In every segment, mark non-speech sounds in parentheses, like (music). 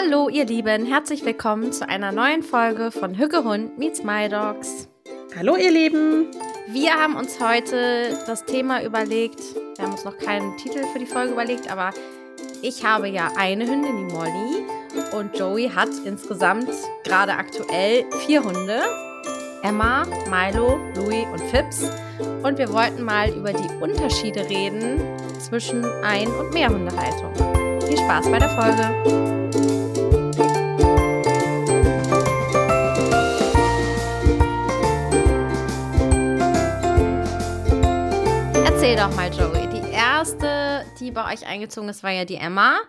Hallo ihr Lieben, herzlich willkommen zu einer neuen Folge von Hücke Hund meets My Dogs. Hallo ihr Lieben. Wir haben uns heute das Thema überlegt. Wir haben uns noch keinen Titel für die Folge überlegt, aber ich habe ja eine Hündin, die Molly, und Joey hat insgesamt gerade aktuell vier Hunde. Emma, Milo, Louis und Phipps. Und wir wollten mal über die Unterschiede reden zwischen Ein- und Mehrhundehaltung. Viel Spaß bei der Folge! Doch mal, Joey. Die erste, die bei euch eingezogen ist, war ja die Emma.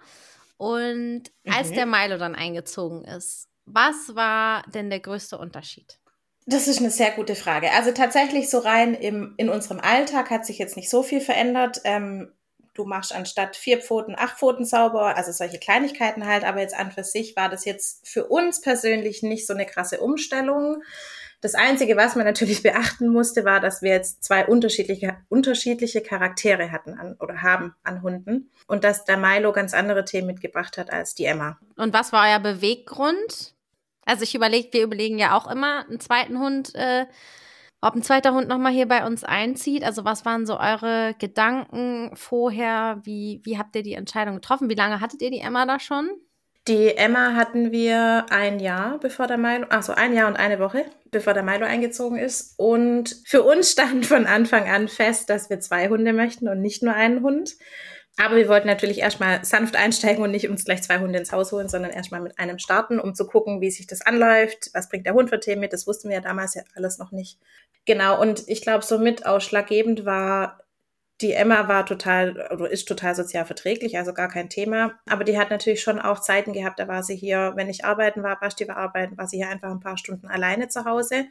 Und als mhm. der Milo dann eingezogen ist, was war denn der größte Unterschied? Das ist eine sehr gute Frage. Also tatsächlich so rein im, in unserem Alltag hat sich jetzt nicht so viel verändert. Ähm, du machst anstatt vier Pfoten acht Pfoten sauber, also solche Kleinigkeiten halt, aber jetzt an für sich war das jetzt für uns persönlich nicht so eine krasse Umstellung. Das Einzige, was man natürlich (laughs) beachten musste, war, dass wir jetzt zwei unterschiedliche, unterschiedliche Charaktere hatten an, oder haben an Hunden und dass der Milo ganz andere Themen mitgebracht hat als die Emma. Und was war euer Beweggrund? Also ich überlege, wir überlegen ja auch immer einen zweiten Hund, äh, ob ein zweiter Hund nochmal hier bei uns einzieht. Also was waren so eure Gedanken vorher? Wie, wie habt ihr die Entscheidung getroffen? Wie lange hattet ihr die Emma da schon? Die Emma hatten wir ein Jahr, bevor der Milo, also ein Jahr und eine Woche, bevor der Milo eingezogen ist. Und für uns stand von Anfang an fest, dass wir zwei Hunde möchten und nicht nur einen Hund. Aber wir wollten natürlich erstmal sanft einsteigen und nicht uns gleich zwei Hunde ins Haus holen, sondern erstmal mit einem starten, um zu gucken, wie sich das anläuft, was bringt der Hund für Themen mit. Das wussten wir ja damals ja alles noch nicht. Genau, und ich glaube, somit ausschlaggebend war, die Emma war total oder ist total sozial verträglich, also gar kein Thema. Aber die hat natürlich schon auch Zeiten gehabt, da war sie hier, wenn ich arbeiten war, Basti war arbeiten, war sie hier einfach ein paar Stunden alleine zu Hause.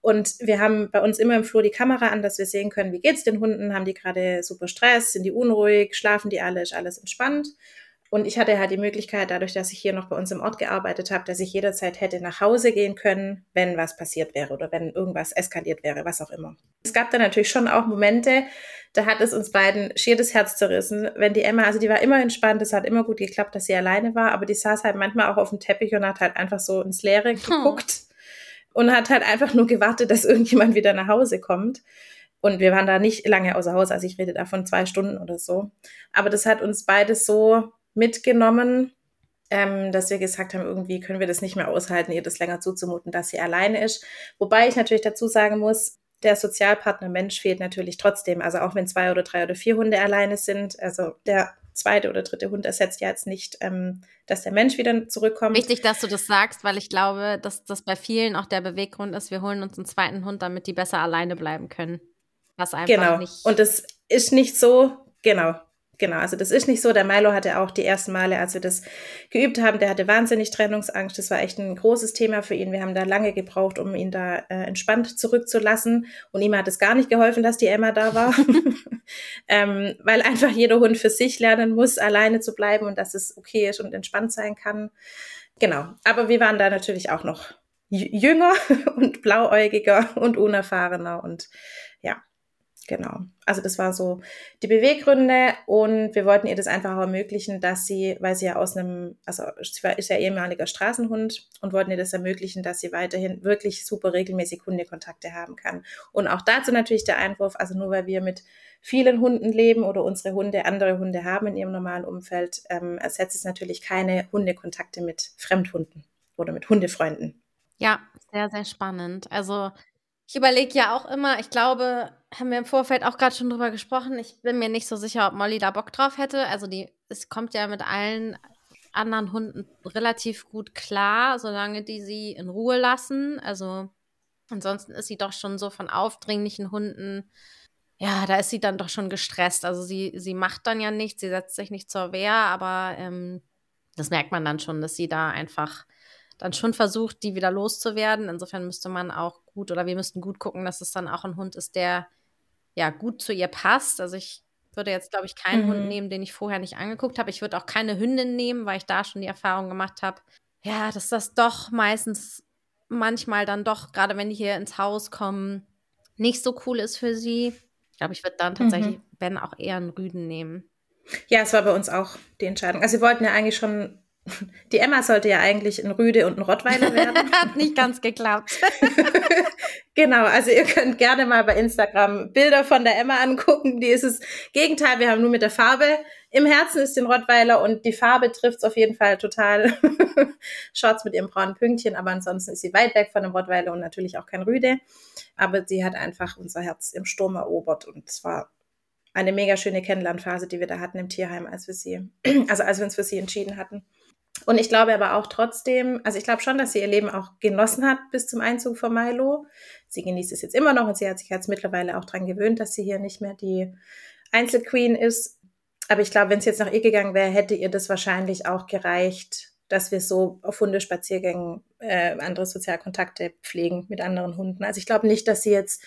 Und wir haben bei uns immer im Flur die Kamera an, dass wir sehen können, wie geht's den Hunden? Haben die gerade super Stress? Sind die unruhig? Schlafen die alle? Ist alles entspannt? Und ich hatte halt die Möglichkeit, dadurch, dass ich hier noch bei uns im Ort gearbeitet habe, dass ich jederzeit hätte nach Hause gehen können, wenn was passiert wäre oder wenn irgendwas eskaliert wäre, was auch immer. Es gab dann natürlich schon auch Momente, da hat es uns beiden schier das Herz zerrissen, wenn die Emma, also die war immer entspannt, es hat immer gut geklappt, dass sie alleine war, aber die saß halt manchmal auch auf dem Teppich und hat halt einfach so ins Leere hm. geguckt und hat halt einfach nur gewartet, dass irgendjemand wieder nach Hause kommt. Und wir waren da nicht lange außer Haus, also ich rede davon zwei Stunden oder so. Aber das hat uns beides so mitgenommen, ähm, dass wir gesagt haben, irgendwie können wir das nicht mehr aushalten, ihr das länger zuzumuten, dass sie alleine ist. Wobei ich natürlich dazu sagen muss, der Sozialpartner Mensch fehlt natürlich trotzdem. Also auch wenn zwei oder drei oder vier Hunde alleine sind, also der zweite oder dritte Hund ersetzt ja jetzt nicht, ähm, dass der Mensch wieder zurückkommt. Wichtig, dass du das sagst, weil ich glaube, dass das bei vielen auch der Beweggrund ist, wir holen uns einen zweiten Hund, damit die besser alleine bleiben können. Was einfach genau. nicht. Und es ist nicht so, genau. Genau, also das ist nicht so. Der Milo hatte auch die ersten Male, als wir das geübt haben, der hatte wahnsinnig Trennungsangst. Das war echt ein großes Thema für ihn. Wir haben da lange gebraucht, um ihn da äh, entspannt zurückzulassen. Und ihm hat es gar nicht geholfen, dass die Emma da war, (laughs) ähm, weil einfach jeder Hund für sich lernen muss, alleine zu bleiben und dass es okay ist und entspannt sein kann. Genau, aber wir waren da natürlich auch noch jünger (laughs) und blauäugiger und unerfahrener und Genau. Also das war so die Beweggründe und wir wollten ihr das einfach auch ermöglichen, dass sie, weil sie ja aus einem, also sie ist ja ehemaliger Straßenhund und wollten ihr das ermöglichen, dass sie weiterhin wirklich super regelmäßig Hundekontakte haben kann. Und auch dazu natürlich der Einwurf, also nur weil wir mit vielen Hunden leben oder unsere Hunde andere Hunde haben in ihrem normalen Umfeld, ähm, ersetzt es natürlich keine Hundekontakte mit Fremdhunden oder mit Hundefreunden. Ja, sehr, sehr spannend. Also ich überlege ja auch immer, ich glaube, haben wir im Vorfeld auch gerade schon drüber gesprochen. Ich bin mir nicht so sicher, ob Molly da Bock drauf hätte. Also die, es kommt ja mit allen anderen Hunden relativ gut klar, solange die sie in Ruhe lassen. Also ansonsten ist sie doch schon so von aufdringlichen Hunden, ja, da ist sie dann doch schon gestresst. Also sie, sie macht dann ja nichts, sie setzt sich nicht zur Wehr, aber ähm, das merkt man dann schon, dass sie da einfach dann schon versucht, die wieder loszuwerden. Insofern müsste man auch gut oder wir müssten gut gucken, dass es dann auch ein Hund ist, der ja gut zu ihr passt. Also ich würde jetzt, glaube ich, keinen mhm. Hund nehmen, den ich vorher nicht angeguckt habe. Ich würde auch keine Hündin nehmen, weil ich da schon die Erfahrung gemacht habe, ja, dass das doch meistens manchmal dann doch, gerade wenn die hier ins Haus kommen, nicht so cool ist für sie. Ich glaube, ich würde dann tatsächlich, mhm. wenn auch eher einen Rüden nehmen. Ja, es war bei uns auch die Entscheidung. Also wir wollten ja eigentlich schon die Emma sollte ja eigentlich ein Rüde und ein Rottweiler (laughs) werden. Hat nicht ganz geklappt. (laughs) genau, also ihr könnt gerne mal bei Instagram Bilder von der Emma angucken. Die ist das Gegenteil. Wir haben nur mit der Farbe. Im Herzen ist den Rottweiler und die Farbe trifft es auf jeden Fall total. (laughs) Shorts mit ihrem braunen Pünktchen, aber ansonsten ist sie weit weg von dem Rottweiler und natürlich auch kein Rüde. Aber sie hat einfach unser Herz im Sturm erobert und es war eine mega schöne Kennenlernphase, die wir da hatten im Tierheim, als wir sie, (clears throat) also als wir uns für sie entschieden hatten. Und ich glaube aber auch trotzdem, also ich glaube schon, dass sie ihr Leben auch genossen hat bis zum Einzug von Milo. Sie genießt es jetzt immer noch und sie hat sich jetzt mittlerweile auch dran gewöhnt, dass sie hier nicht mehr die Einzelqueen ist. Aber ich glaube, wenn es jetzt nach ihr gegangen wäre, hätte ihr das wahrscheinlich auch gereicht, dass wir so auf Hundespaziergängen äh, andere Sozialkontakte pflegen mit anderen Hunden. Also ich glaube nicht, dass sie jetzt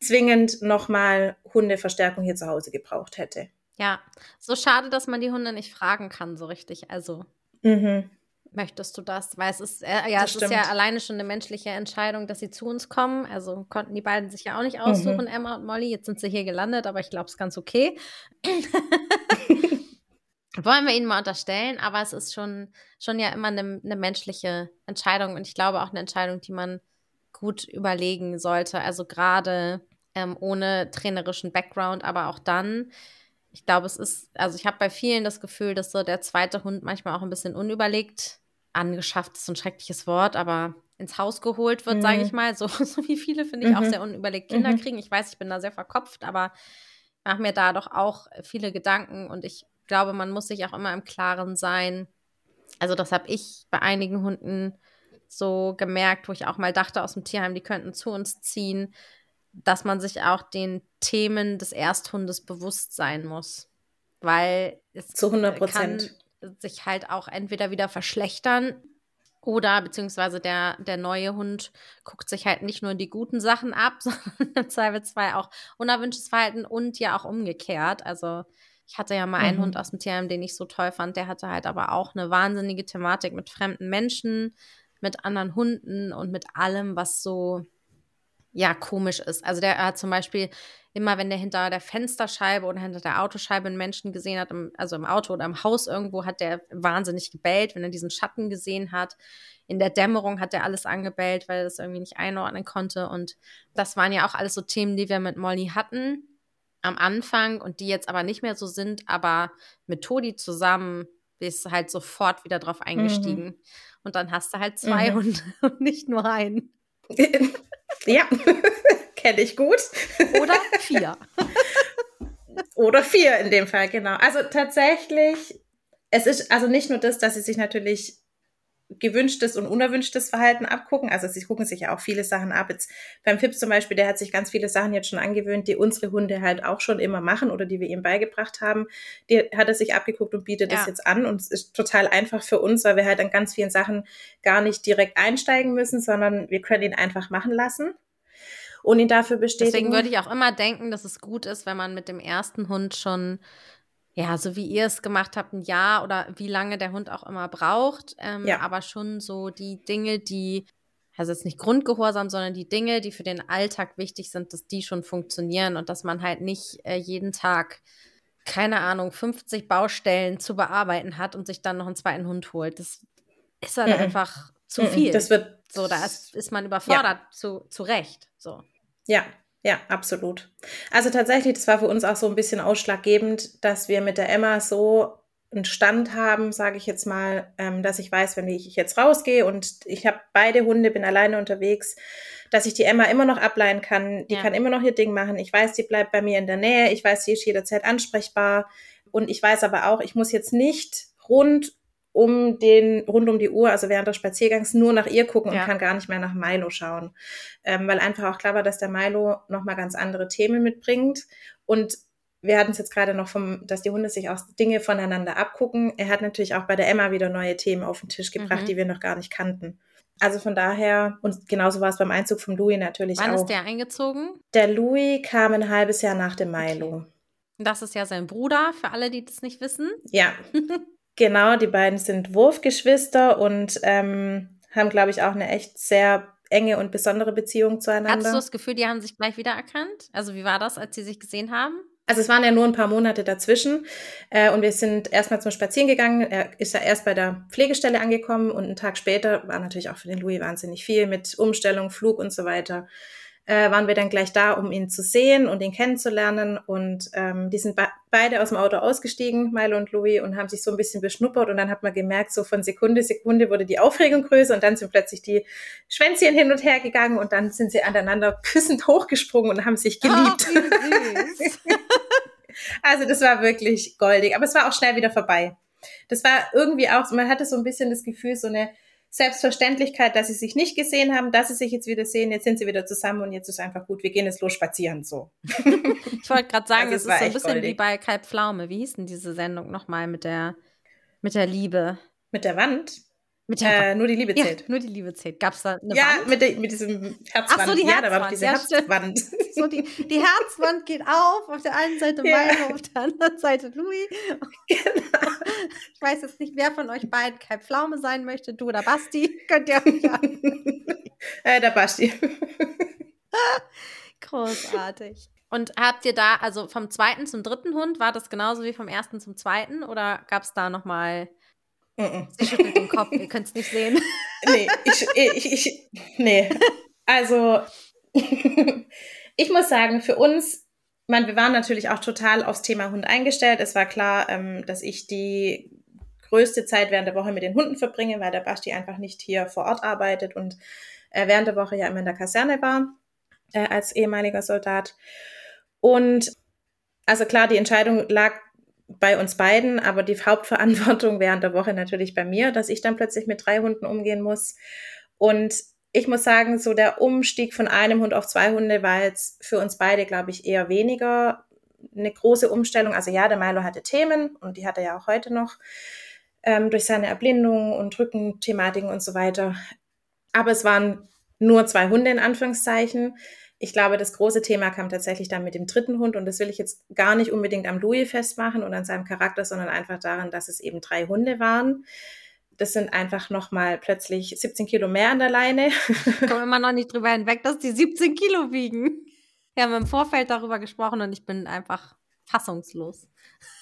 zwingend nochmal Hundeverstärkung hier zu Hause gebraucht hätte. Ja, so schade, dass man die Hunde nicht fragen kann, so richtig. Also Mhm. Möchtest du das? Weil es ist, äh, ja, das es stimmt. ist ja alleine schon eine menschliche Entscheidung, dass sie zu uns kommen. Also konnten die beiden sich ja auch nicht aussuchen, mhm. Emma und Molly. Jetzt sind sie hier gelandet, aber ich glaube, es ist ganz okay. (laughs) Wollen wir ihnen mal unterstellen, aber es ist schon, schon ja immer eine, eine menschliche Entscheidung und ich glaube auch eine Entscheidung, die man gut überlegen sollte. Also gerade ähm, ohne trainerischen Background, aber auch dann ich glaube, es ist, also ich habe bei vielen das Gefühl, dass so der zweite Hund manchmal auch ein bisschen unüberlegt angeschafft ist, so ein schreckliches Wort, aber ins Haus geholt wird, mhm. sage ich mal. So, (laughs) so wie viele, finde ich, mhm. auch sehr unüberlegt Kinder mhm. kriegen. Ich weiß, ich bin da sehr verkopft, aber ich mache mir da doch auch viele Gedanken und ich glaube, man muss sich auch immer im Klaren sein. Also, das habe ich bei einigen Hunden so gemerkt, wo ich auch mal dachte aus dem Tierheim, die könnten zu uns ziehen dass man sich auch den Themen des Ersthundes bewusst sein muss. Weil es Zu 100 Prozent. sich halt auch entweder wieder verschlechtern oder beziehungsweise der, der neue Hund guckt sich halt nicht nur die guten Sachen ab, (laughs) sondern im Zweifelsfall auch unerwünschtes Verhalten und ja auch umgekehrt. Also ich hatte ja mal mhm. einen Hund aus dem Tierheim, den ich so toll fand. Der hatte halt aber auch eine wahnsinnige Thematik mit fremden Menschen, mit anderen Hunden und mit allem, was so ja komisch ist. Also der hat zum Beispiel immer, wenn der hinter der Fensterscheibe oder hinter der Autoscheibe einen Menschen gesehen hat, im, also im Auto oder im Haus irgendwo, hat der wahnsinnig gebellt, wenn er diesen Schatten gesehen hat. In der Dämmerung hat er alles angebellt, weil er das irgendwie nicht einordnen konnte. Und das waren ja auch alles so Themen, die wir mit Molly hatten am Anfang und die jetzt aber nicht mehr so sind, aber mit Todi zusammen bist du halt sofort wieder drauf eingestiegen. Mhm. Und dann hast du halt zwei mhm. (laughs) Hunde und nicht nur einen. (laughs) Ja, (laughs) kenne ich gut. Oder (laughs) vier. Oder vier in dem Fall, genau. Also tatsächlich, es ist also nicht nur das, dass sie sich natürlich gewünschtes und unerwünschtes Verhalten abgucken. Also sie gucken sich ja auch viele Sachen ab. Jetzt beim Fips zum Beispiel, der hat sich ganz viele Sachen jetzt schon angewöhnt, die unsere Hunde halt auch schon immer machen oder die wir ihm beigebracht haben. Die hat er sich abgeguckt und bietet ja. das jetzt an. Und es ist total einfach für uns, weil wir halt an ganz vielen Sachen gar nicht direkt einsteigen müssen, sondern wir können ihn einfach machen lassen und ihn dafür bestätigen. Deswegen würde ich auch immer denken, dass es gut ist, wenn man mit dem ersten Hund schon ja, so wie ihr es gemacht habt, ein Jahr oder wie lange der Hund auch immer braucht. Ähm, ja. Aber schon so die Dinge, die, also jetzt nicht Grundgehorsam, sondern die Dinge, die für den Alltag wichtig sind, dass die schon funktionieren und dass man halt nicht äh, jeden Tag, keine Ahnung, 50 Baustellen zu bearbeiten hat und sich dann noch einen zweiten Hund holt. Das ist halt mhm. einfach zu viel. Das wird. So, da ist, ist man überfordert ja. zu, zu Recht. So. Ja, ja, absolut. Also tatsächlich, das war für uns auch so ein bisschen ausschlaggebend, dass wir mit der Emma so einen Stand haben, sage ich jetzt mal, ähm, dass ich weiß, wenn ich jetzt rausgehe und ich habe beide Hunde, bin alleine unterwegs, dass ich die Emma immer noch ableihen kann. Die ja. kann immer noch ihr Ding machen. Ich weiß, die bleibt bei mir in der Nähe. Ich weiß, sie ist jederzeit ansprechbar. Und ich weiß aber auch, ich muss jetzt nicht rund um den, rund um die Uhr, also während des Spaziergangs, nur nach ihr gucken ja. und kann gar nicht mehr nach Milo schauen. Ähm, weil einfach auch klar war, dass der Milo nochmal ganz andere Themen mitbringt. Und wir hatten es jetzt gerade noch vom, dass die Hunde sich auch Dinge voneinander abgucken. Er hat natürlich auch bei der Emma wieder neue Themen auf den Tisch gebracht, mhm. die wir noch gar nicht kannten. Also von daher, und genauso war es beim Einzug von Louis natürlich Wann auch. Wann ist der eingezogen? Der Louis kam ein halbes Jahr nach dem Milo. Okay. Das ist ja sein Bruder, für alle, die das nicht wissen. Ja, (laughs) Genau, die beiden sind Wurfgeschwister und ähm, haben, glaube ich, auch eine echt sehr enge und besondere Beziehung zueinander. Hattest du das Gefühl, die haben sich gleich wiedererkannt? Also wie war das, als sie sich gesehen haben? Also es waren ja nur ein paar Monate dazwischen äh, und wir sind erstmal zum Spazieren gegangen. Er ist ja erst bei der Pflegestelle angekommen und einen Tag später war natürlich auch für den Louis wahnsinnig viel mit Umstellung, Flug und so weiter äh, waren wir dann gleich da, um ihn zu sehen und ihn kennenzulernen. Und ähm, die sind be beide aus dem Auto ausgestiegen, Milo und Louis, und haben sich so ein bisschen beschnuppert. Und dann hat man gemerkt, so von Sekunde, Sekunde wurde die Aufregung größer und dann sind plötzlich die Schwänzchen hin und her gegangen und dann sind sie aneinander küssend hochgesprungen und haben sich geliebt. Oh, (laughs) also das war wirklich goldig, aber es war auch schnell wieder vorbei. Das war irgendwie auch, man hatte so ein bisschen das Gefühl, so eine Selbstverständlichkeit, dass sie sich nicht gesehen haben, dass sie sich jetzt wieder sehen, jetzt sind sie wieder zusammen und jetzt ist einfach gut, wir gehen jetzt los spazieren, so. (laughs) ich wollte gerade sagen, also, es ist so ein bisschen goldig. wie bei Kalb Pflaume. Wie hieß denn diese Sendung nochmal mit der, mit der Liebe? Mit der Wand? Mit der äh, nur die Liebe zählt. Ja, nur die Liebe zählt. Gab es da eine ja, Wand? Mit, de, mit diesem Herzwand. Ach so, die Herzwand. Ja, da war diese ja, Herzwand. so, die, die Herzwand geht auf. Auf der einen Seite (laughs) ja. meine, auf der anderen Seite Louis. (laughs) Genau. Ich weiß jetzt nicht, wer von euch beiden kein Pflaume sein möchte. Du oder Basti. (laughs) Könnt ihr äh, Der Basti. Großartig. Und habt ihr da, also vom zweiten zum dritten Hund, war das genauso wie vom ersten zum zweiten? Oder gab es da nochmal Sie schüttelt den Kopf, ihr (laughs) könnt es nicht sehen. Nee, ich, ich, ich, nee. Also, (laughs) ich muss sagen, für uns, man, wir waren natürlich auch total aufs Thema Hund eingestellt. Es war klar, ähm, dass ich die größte Zeit während der Woche mit den Hunden verbringe, weil der Basti einfach nicht hier vor Ort arbeitet und äh, während der Woche ja immer in der Kaserne war, äh, als ehemaliger Soldat. Und also klar, die Entscheidung lag bei uns beiden, aber die Hauptverantwortung während der Woche natürlich bei mir, dass ich dann plötzlich mit drei Hunden umgehen muss. Und ich muss sagen, so der Umstieg von einem Hund auf zwei Hunde war jetzt für uns beide, glaube ich, eher weniger eine große Umstellung. Also ja, der Milo hatte Themen und die hat er ja auch heute noch ähm, durch seine Erblindung und Rückenthematiken und so weiter. Aber es waren nur zwei Hunde in Anführungszeichen ich glaube, das große Thema kam tatsächlich dann mit dem dritten Hund und das will ich jetzt gar nicht unbedingt am Louis festmachen und an seinem Charakter, sondern einfach daran, dass es eben drei Hunde waren. Das sind einfach nochmal plötzlich 17 Kilo mehr an der Leine. (laughs) Ich komme immer noch nicht drüber hinweg, dass die 17 Kilo wiegen. Wir haben im Vorfeld darüber gesprochen und ich bin einfach fassungslos.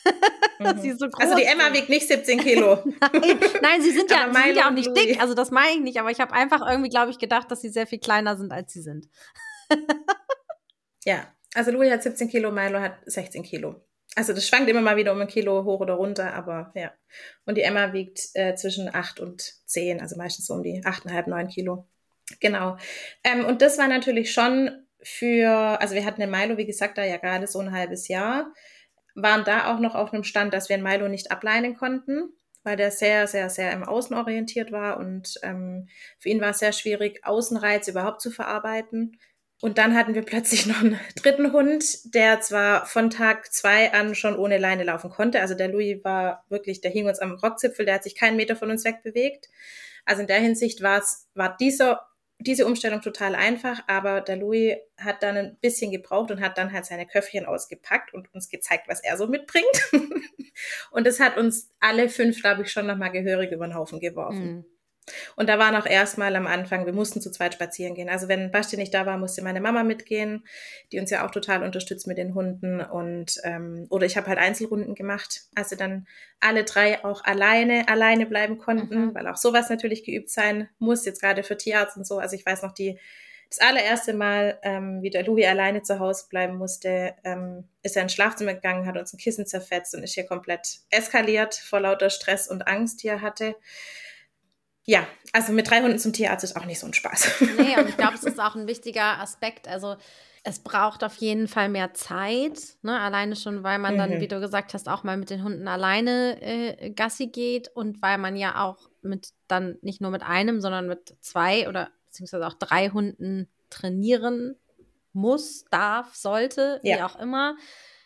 (laughs) sie so groß also die Emma wiegt nicht 17 Kilo. (laughs) nein, nein, sie sind ja, sie sind ja auch nicht dick. Also das meine ich nicht. Aber ich habe einfach irgendwie, glaube ich, gedacht, dass sie sehr viel kleiner sind, als sie sind. (laughs) ja, also Louis hat 17 Kilo, Milo hat 16 Kilo. Also das schwankt immer mal wieder um ein Kilo hoch oder runter, aber ja. Und die Emma wiegt äh, zwischen 8 und 10, also meistens so um die 8,5, 9 Kilo. Genau. Ähm, und das war natürlich schon für, also wir hatten den Milo, wie gesagt, da ja gerade so ein halbes Jahr, waren da auch noch auf einem Stand, dass wir den Milo nicht ableinen konnten, weil der sehr, sehr, sehr im Außen orientiert war und ähm, für ihn war es sehr schwierig, Außenreiz überhaupt zu verarbeiten. Und dann hatten wir plötzlich (laughs) noch einen dritten Hund, der zwar von Tag zwei an schon ohne Leine laufen konnte. Also der Louis war wirklich, der hing uns am Rockzipfel, der hat sich keinen Meter von uns wegbewegt. Also in der Hinsicht war es, war dieser, diese Umstellung total einfach, aber der Louis hat dann ein bisschen gebraucht und hat dann halt seine Köpfchen ausgepackt und uns gezeigt, was er so mitbringt. (laughs) und das hat uns alle fünf, glaube ich, schon nochmal gehörig über den Haufen geworfen. Mhm. Und da waren auch erstmal am Anfang, wir mussten zu zweit spazieren gehen. Also wenn Basti nicht da war, musste meine Mama mitgehen, die uns ja auch total unterstützt mit den Hunden. Und ähm, oder ich habe halt Einzelrunden gemacht, als sie dann alle drei auch alleine, alleine bleiben konnten, mhm. weil auch sowas natürlich geübt sein muss, jetzt gerade für Tierarzt und so. Also ich weiß noch, die das allererste Mal, ähm, wie der Louis alleine zu Hause bleiben musste, ähm, ist er ins Schlafzimmer gegangen, hat uns ein Kissen zerfetzt und ist hier komplett eskaliert vor lauter Stress und Angst, die er hatte ja, also mit drei Hunden zum Tierarzt ist auch nicht so ein Spaß. Nee, und ich glaube, (laughs) es ist auch ein wichtiger Aspekt. Also es braucht auf jeden Fall mehr Zeit, ne? alleine schon, weil man dann, mhm. wie du gesagt hast, auch mal mit den Hunden alleine äh, Gassi geht und weil man ja auch mit dann nicht nur mit einem, sondern mit zwei oder beziehungsweise auch drei Hunden trainieren muss, darf, sollte, ja. wie auch immer.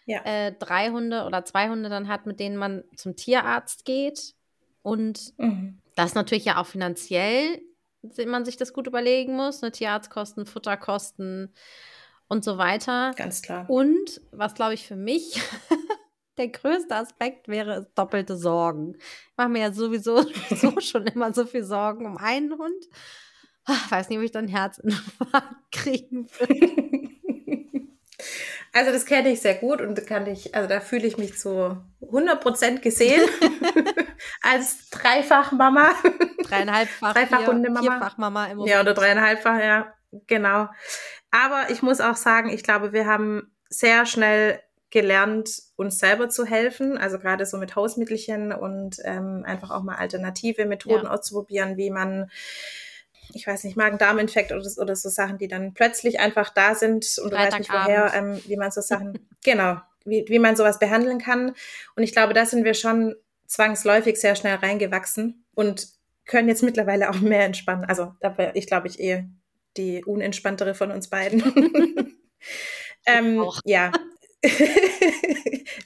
Ja. Äh, drei Hunde oder zwei Hunde dann hat, mit denen man zum Tierarzt geht und mhm. Das natürlich ja auch finanziell, man sich das gut überlegen muss, ne? Tierarztkosten, Futterkosten und so weiter. Ganz klar. Und was, glaube ich, für mich (laughs) der größte Aspekt wäre, ist doppelte Sorgen. Ich mache mir ja sowieso (laughs) so schon immer so viel Sorgen um einen Hund. Ich weiß nicht, ob ich dann Herzinfarkt (laughs) kriegen würde. Also das kenne ich sehr gut und kann ich, also da fühle ich mich zu 100% gesehen als Dreifach-Mama. (laughs) Dreieinhalbfach, Dreifach vier, Mama im Moment. Ja, oder dreieinhalbfach, ja, genau. Aber ich muss auch sagen, ich glaube, wir haben sehr schnell gelernt, uns selber zu helfen. Also gerade so mit Hausmittelchen und ähm, einfach auch mal alternative Methoden Ja. auszuprobieren, wie man, ich weiß nicht, Magen-Darm-Infekt oder, so- oder so Sachen, die dann plötzlich einfach da sind und du weißt nicht woher, ähm, wie man so Sachen, (laughs) genau, wie, wie man sowas behandeln kann. Und ich glaube, da sind wir schon zwangsläufig sehr schnell reingewachsen und können jetzt mittlerweile auch mehr entspannen. Also da wäre ich, glaube ich, eh die unentspanntere von uns beiden. (laughs) ähm, ja. (laughs)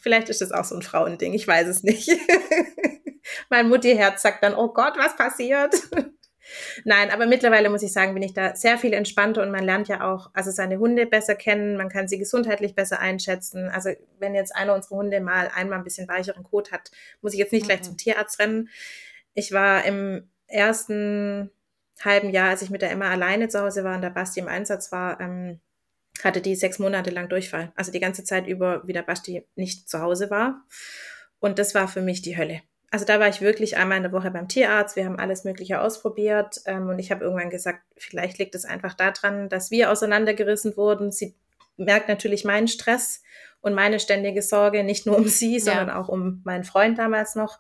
Vielleicht ist das auch so ein Frauending, ich weiß es nicht. (laughs) mein Mutti-Herz sagt dann, oh Gott, was passiert? Nein, aber mittlerweile muss ich sagen, bin ich da sehr viel entspannter und man lernt ja auch, also seine Hunde besser kennen, man kann sie gesundheitlich besser einschätzen. Also wenn jetzt einer unserer Hunde mal einmal ein bisschen weicheren Kot hat, muss ich jetzt nicht gleich Mhm. zum Tierarzt rennen. Ich war im ersten halben Jahr, als ich mit der Emma alleine zu Hause war und der Basti im Einsatz war, ähm, hatte die sechs Monate lang Durchfall. Also die ganze Zeit über, wie der Basti nicht zu Hause war. Und das war für mich die Hölle. Also da war ich wirklich einmal in der Woche beim Tierarzt. Wir haben alles Mögliche ausprobiert. Ähm, und ich habe irgendwann gesagt, vielleicht liegt es einfach daran, dass wir auseinandergerissen wurden. Sie merkt natürlich meinen Stress und meine ständige Sorge, nicht nur um (laughs) sie, sondern auch um meinen Freund damals noch.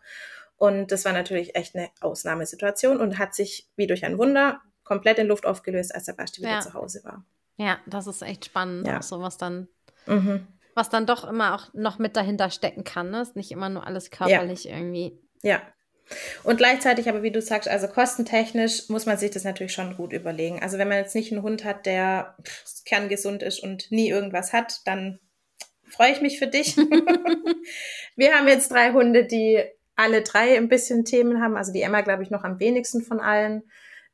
Und das war natürlich echt eine Ausnahmesituation und hat sich wie durch ein Wunder komplett in Luft aufgelöst, als der Basti wieder Ja. zu Hause war. Ja, das ist echt spannend, Ja. auch so was dann, Mhm. Was dann doch immer auch noch mit dahinter stecken kann. Ne? Ist nicht immer nur alles körperlich irgendwie. Ja. Und gleichzeitig aber, wie du sagst, also kostentechnisch muss man sich das natürlich schon gut überlegen. Also wenn man jetzt nicht einen Hund hat, der pff, kerngesund ist und nie irgendwas hat, dann freue ich mich für dich. (laughs) Wir haben jetzt drei Hunde, die alle drei ein bisschen Themen haben. Also die Emma, glaube ich, noch am wenigsten von allen.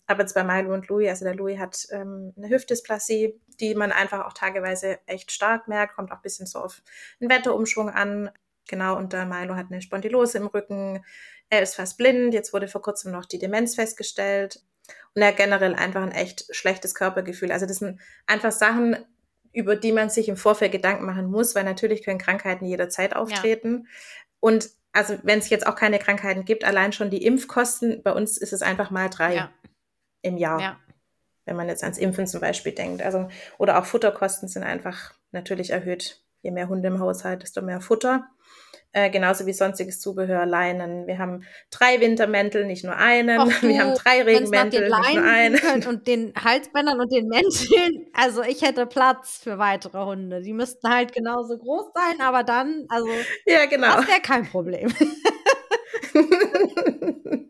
Aber jetzt bei Milo und Louis, also der Louis hat ähm, eine Hüftdysplasie, die man einfach auch tageweise echt stark merkt, kommt auch ein bisschen so auf den Wetterumschwung an. Genau, und der Milo hat eine Spondylose im Rücken. Er ist fast blind. Jetzt wurde vor kurzem noch die Demenz festgestellt. Und er hat generell einfach ein echt schlechtes Körpergefühl. Also das sind einfach Sachen, über die man sich im Vorfeld Gedanken machen muss, weil natürlich können Krankheiten jederzeit auftreten. Und also wenn es jetzt auch keine Krankheiten gibt, allein schon die Impfkosten, bei uns ist es einfach mal drei Ja, im Jahr ja. Wenn man jetzt ans Impfen zum Beispiel denkt. Also, oder auch Futterkosten sind einfach natürlich erhöht. Je mehr Hunde im Haushalt, desto mehr Futter. Äh, genauso wie sonstiges Zubehör, Leinen. Wir haben drei Wintermäntel, nicht nur einen. Och wir haben drei Regenmäntel, nicht nur einen. und den Halsbändern und den Mänteln. Also ich hätte Platz für weitere Hunde. Die müssten halt genauso groß sein, aber dann, also Ja, genau. das wäre kein Problem. (laughs) (laughs)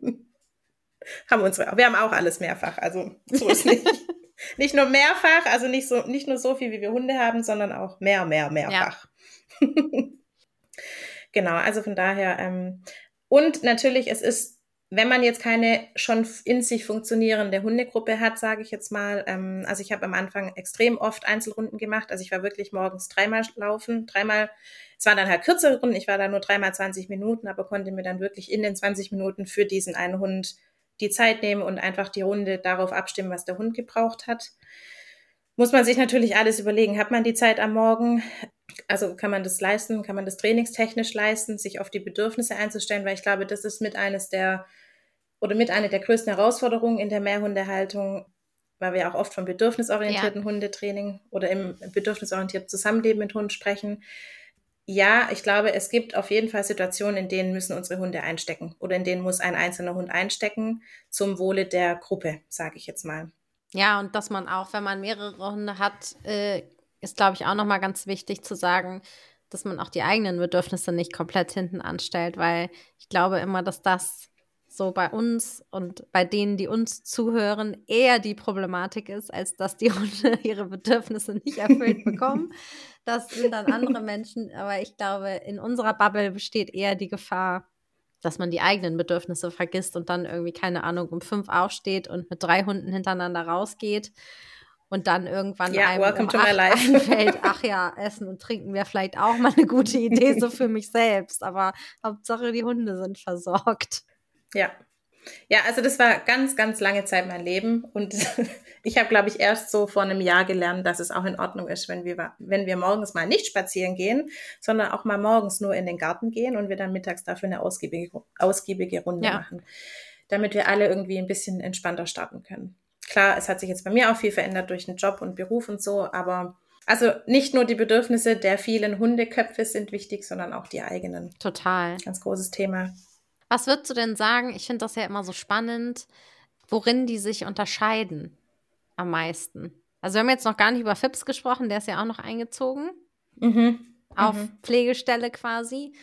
haben unsere. Wir haben auch alles mehrfach, also so ist nicht. (laughs) nicht nur mehrfach, also nicht so, nicht nur so viel, wie wir Hunde haben, sondern auch mehr, mehr, mehrfach. (laughs) genau, also von daher, ähm, und natürlich, es ist, wenn man jetzt keine schon in sich funktionierende Hundegruppe hat, sage ich jetzt mal, ähm, also ich habe am Anfang extrem oft Einzelrunden gemacht, also ich war wirklich morgens dreimal laufen, dreimal, es waren dann halt kürzere Runden, ich war da nur dreimal 20 Minuten, aber konnte mir dann wirklich in den 20 Minuten für diesen einen Hund die Zeit nehmen und einfach die Runde darauf abstimmen, was der Hund gebraucht hat. Muss man sich natürlich alles überlegen. Hat man die Zeit am Morgen? Also kann man das leisten? Kann man das trainingstechnisch leisten, sich auf die Bedürfnisse einzustellen? Weil ich glaube, das ist mit eines der oder mit einer der größten Herausforderungen in der Mehrhundehaltung, weil wir auch oft vom bedürfnisorientierten Hundetraining oder im bedürfnisorientierten Zusammenleben mit Hunden sprechen. Ja, ich glaube, es gibt auf jeden Fall Situationen, in denen müssen unsere Hunde einstecken oder in denen muss ein einzelner Hund einstecken zum Wohle der Gruppe, sage ich jetzt mal. Ja, und dass man auch, wenn man mehrere Hunde hat, äh, ist, glaube ich, auch nochmal ganz wichtig zu sagen, dass man auch die eigenen Bedürfnisse nicht komplett hinten anstellt, weil ich glaube immer, dass das so bei uns und bei denen, die uns zuhören, eher die Problematik ist, als dass die (laughs) Hunde ihre Bedürfnisse nicht erfüllt bekommen. Das sind dann andere (laughs) Menschen, aber ich glaube, in unserer Bubble besteht eher die Gefahr, dass man die eigenen Bedürfnisse vergisst und dann irgendwie, keine Ahnung, um fünf aufsteht und mit drei Hunden hintereinander rausgeht und dann irgendwann Ja, einem welcome um to my acht life. einfällt, (laughs) ach ja, Essen und Trinken wäre vielleicht auch mal eine gute Idee so für mich selbst, aber Hauptsache die Hunde sind versorgt. Ja. Ja, also das war ganz, ganz lange Zeit mein Leben und (laughs) ich habe, glaube ich, erst so vor einem Jahr gelernt, dass es auch in Ordnung ist, wenn wir, wenn wir morgens mal nicht spazieren gehen, sondern auch mal morgens nur in den Garten gehen und wir dann mittags dafür eine ausgiebige, ausgiebige Runde ja. machen, damit wir alle irgendwie ein bisschen entspannter starten können. Klar, es hat sich jetzt bei mir auch viel verändert durch den Job und Beruf und so, aber also nicht nur die Bedürfnisse der vielen Hundeköpfe sind wichtig, sondern auch die eigenen. Total. Ganz großes Thema. Was würdest du denn sagen? Ich finde das ja immer so spannend, worin die sich unterscheiden am meisten. Also wir haben jetzt noch gar nicht über Fips gesprochen, der ist ja auch noch eingezogen. Mhm. Auf mhm. Pflegestelle quasi.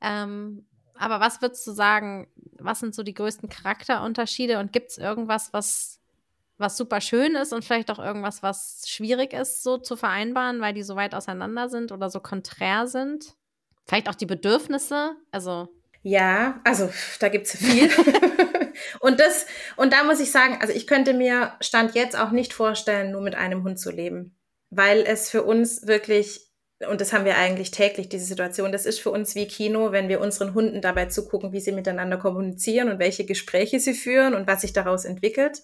Ähm, aber was würdest du sagen, was sind so die größten Charakterunterschiede und gibt es irgendwas, was, was super schön ist und vielleicht auch irgendwas, was schwierig ist, so zu vereinbaren, weil die so weit auseinander sind oder so konträr sind? Vielleicht auch die Bedürfnisse, also ja, also da gibt's viel. (laughs) und das, und da muss ich sagen, also ich könnte mir Stand jetzt auch nicht vorstellen, nur mit einem Hund zu leben. Weil es für uns wirklich, und das haben wir eigentlich täglich, diese Situation, das ist für uns wie Kino, wenn wir unseren Hunden dabei zugucken, wie sie miteinander kommunizieren und welche Gespräche sie führen und was sich daraus entwickelt.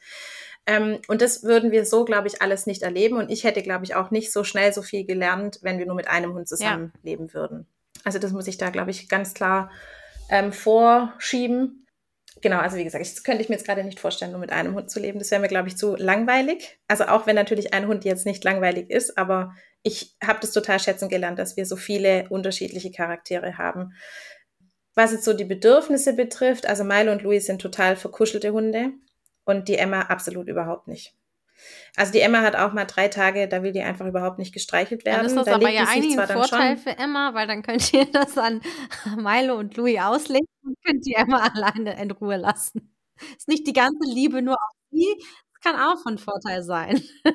Ähm, und das würden wir so, glaube ich, alles nicht erleben. Und ich hätte, glaube ich, auch nicht so schnell so viel gelernt, wenn wir nur mit einem Hund zusammenleben ja. würden. Also das muss ich da, glaube ich, ganz klar ähm, vorschieben. Genau, also wie gesagt, das könnte ich mir jetzt gerade nicht vorstellen, nur mit einem Hund zu leben. Das wäre mir, glaube ich, zu langweilig. Also auch wenn natürlich ein Hund jetzt nicht langweilig ist, aber ich habe das total schätzen gelernt, dass wir so viele unterschiedliche Charaktere haben. Was jetzt so die Bedürfnisse betrifft, also Milo und Louis sind total verkuschelte Hunde und die Emma absolut überhaupt nicht. Also die Emma hat auch mal drei Tage, da will die einfach überhaupt nicht gestreichelt werden. Dann ist das da aber ja eigentlich ein Vorteil für Emma, weil dann könnt ihr (laughs) das an Milo und Louis auslegen und könnt die Emma (laughs) alleine in Ruhe lassen. Ist nicht die ganze Liebe nur auf sie, das kann auch von Vorteil sein. (laughs)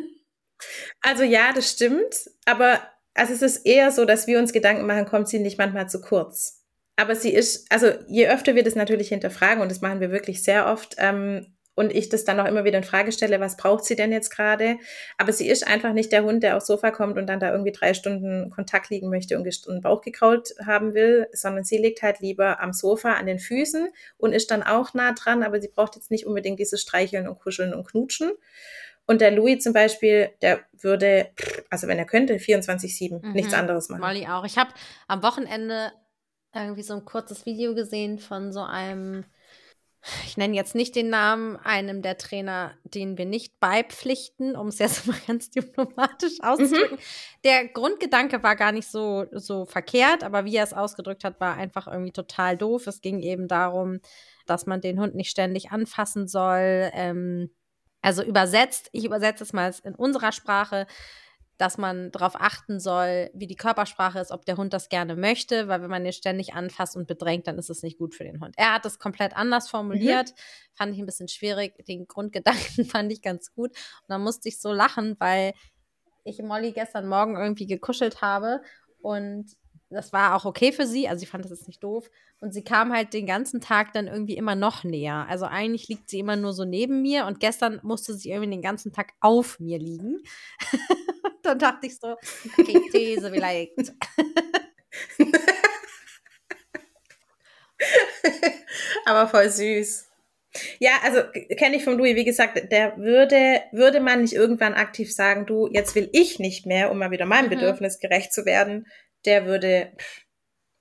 Also ja, das stimmt, aber also es ist eher so, dass wir uns Gedanken machen, kommt sie nicht manchmal zu kurz. Aber sie ist, also je öfter wir das natürlich hinterfragen, und das machen wir wirklich sehr oft, ähm, und ich das dann auch immer wieder in Frage stelle, was braucht sie denn jetzt gerade? Aber sie ist einfach nicht der Hund, der aufs Sofa kommt und dann da irgendwie drei Stunden Kontakt liegen möchte und einen Bauch gekrault haben will, sondern sie liegt halt lieber am Sofa an den Füßen und ist dann auch nah dran, aber sie braucht jetzt nicht unbedingt dieses Streicheln und Kuscheln und Knutschen. Und der Louis zum Beispiel, der würde, also wenn er könnte, 24-7 mhm. nichts anderes machen. Molly auch. Ich habe am Wochenende irgendwie so ein kurzes Video gesehen von so einem ich nenne jetzt nicht den Namen, einem der Trainer, den wir nicht beipflichten, um es jetzt (laughs) mal ganz diplomatisch auszudrücken. Mhm. Der Grundgedanke war gar nicht so, so verkehrt, aber wie er es ausgedrückt hat, war einfach irgendwie total doof. Es ging eben darum, dass man den Hund nicht ständig anfassen soll. Ähm, also übersetzt, ich übersetze es mal in unserer Sprache, dass man darauf achten soll, wie die Körpersprache ist, ob der Hund das gerne möchte, weil wenn man ihn ständig anfasst und bedrängt, dann ist es nicht gut für den Hund. Er hat es komplett anders formuliert, mhm. fand ich ein bisschen schwierig. Den Grundgedanken (laughs) fand ich ganz gut. Und dann musste ich so lachen, weil ich Molly gestern Morgen irgendwie gekuschelt habe und das war auch okay für sie, also sie fand das jetzt nicht doof. Und sie kam halt den ganzen Tag dann irgendwie immer noch näher. Also eigentlich liegt sie immer nur so neben mir und gestern musste sie irgendwie den ganzen Tag auf mir liegen. (laughs) (laughs) dann dachte ich so, okay, These vielleicht. (laughs) Aber voll süß. Ja, also kenne ich von Louis, wie gesagt, der würde, würde man nicht irgendwann aktiv sagen, du, jetzt will ich nicht mehr, um mal wieder meinem mhm. Bedürfnis gerecht zu werden, der würde,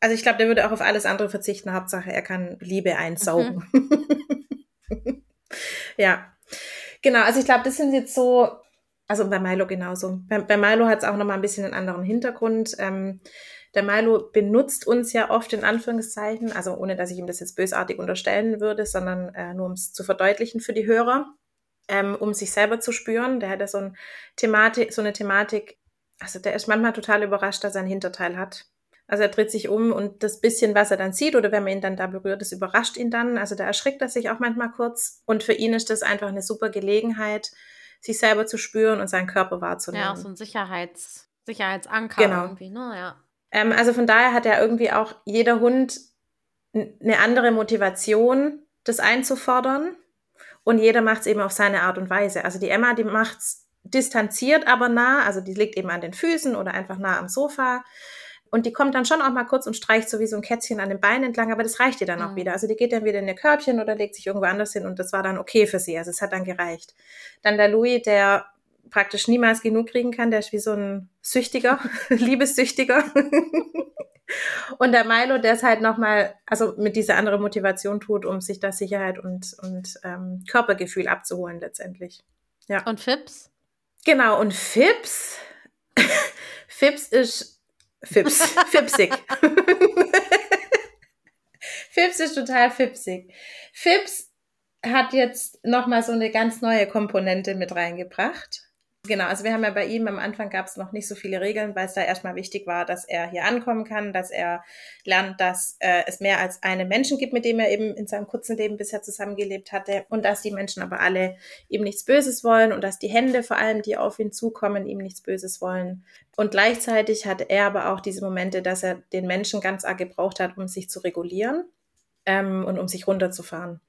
also ich glaube, der würde auch auf alles andere verzichten. Hauptsache, er kann Liebe einsaugen. Mhm. (laughs) ja, genau. Also ich glaube, das sind jetzt so, also bei Milo genauso. Bei, bei Milo hat es auch nochmal ein bisschen einen anderen Hintergrund. Ähm, der Milo benutzt uns ja oft in Anführungszeichen, also ohne dass ich ihm das jetzt bösartig unterstellen würde, sondern äh, nur um es zu verdeutlichen für die Hörer, ähm, um sich selber zu spüren. Der hat ja so, ein Thematik, so eine Thematik, also der ist manchmal total überrascht, dass er ein Hinterteil hat. Also er dreht sich um und das bisschen, was er dann sieht oder wenn man ihn dann da berührt, das überrascht ihn dann. Also da erschrickt er sich auch manchmal kurz. Und für ihn ist das einfach eine super Gelegenheit, sich selber zu spüren und seinen Körper wahrzunehmen. Ja, auch so ein Sicherheits, Sicherheitsanker genau. irgendwie, ne? Ja. Ähm, also von daher hat ja irgendwie auch jeder Hund eine andere Motivation, das einzufordern. Und jeder macht es eben auf seine Art und Weise. Also die Emma, die macht's distanziert, aber nah. Also die liegt eben an den Füßen oder einfach nah am Sofa. Und die kommt dann schon auch mal kurz und streicht so wie so ein Kätzchen an den Beinen entlang, aber das reicht ihr dann auch Mhm. wieder. Also die geht dann wieder in ihr Körbchen oder legt sich irgendwo anders hin und das war dann okay für sie. Also es hat dann gereicht. Dann der Louis, der praktisch niemals genug kriegen kann, der ist wie so ein Süchtiger, (laughs) (laughs) Liebessüchtiger. (laughs) und der Milo, der es halt nochmal, also mit dieser anderen Motivation tut, um sich da Sicherheit und, und ähm, Körpergefühl abzuholen letztendlich. Ja. Und Fips? Genau, und Fips, Fips ist Fips, (laughs) Fipsig. Fips ist total fipsig. Fips hat jetzt nochmal so eine ganz neue Komponente mit reingebracht. Genau, also wir haben ja bei ihm am Anfang gab es noch nicht so viele Regeln, weil es da erstmal wichtig war, dass er hier ankommen kann, dass er lernt, dass äh, es mehr als einen Menschen gibt, mit dem er eben in seinem kurzen Leben bisher zusammengelebt hatte und dass die Menschen aber alle ihm nichts Böses wollen und dass die Hände vor allem, die auf ihn zukommen, ihm nichts Böses wollen. Und gleichzeitig hatte er aber auch diese Momente, dass er den Menschen ganz arg gebraucht hat, um sich zu regulieren ähm, und um sich runterzufahren.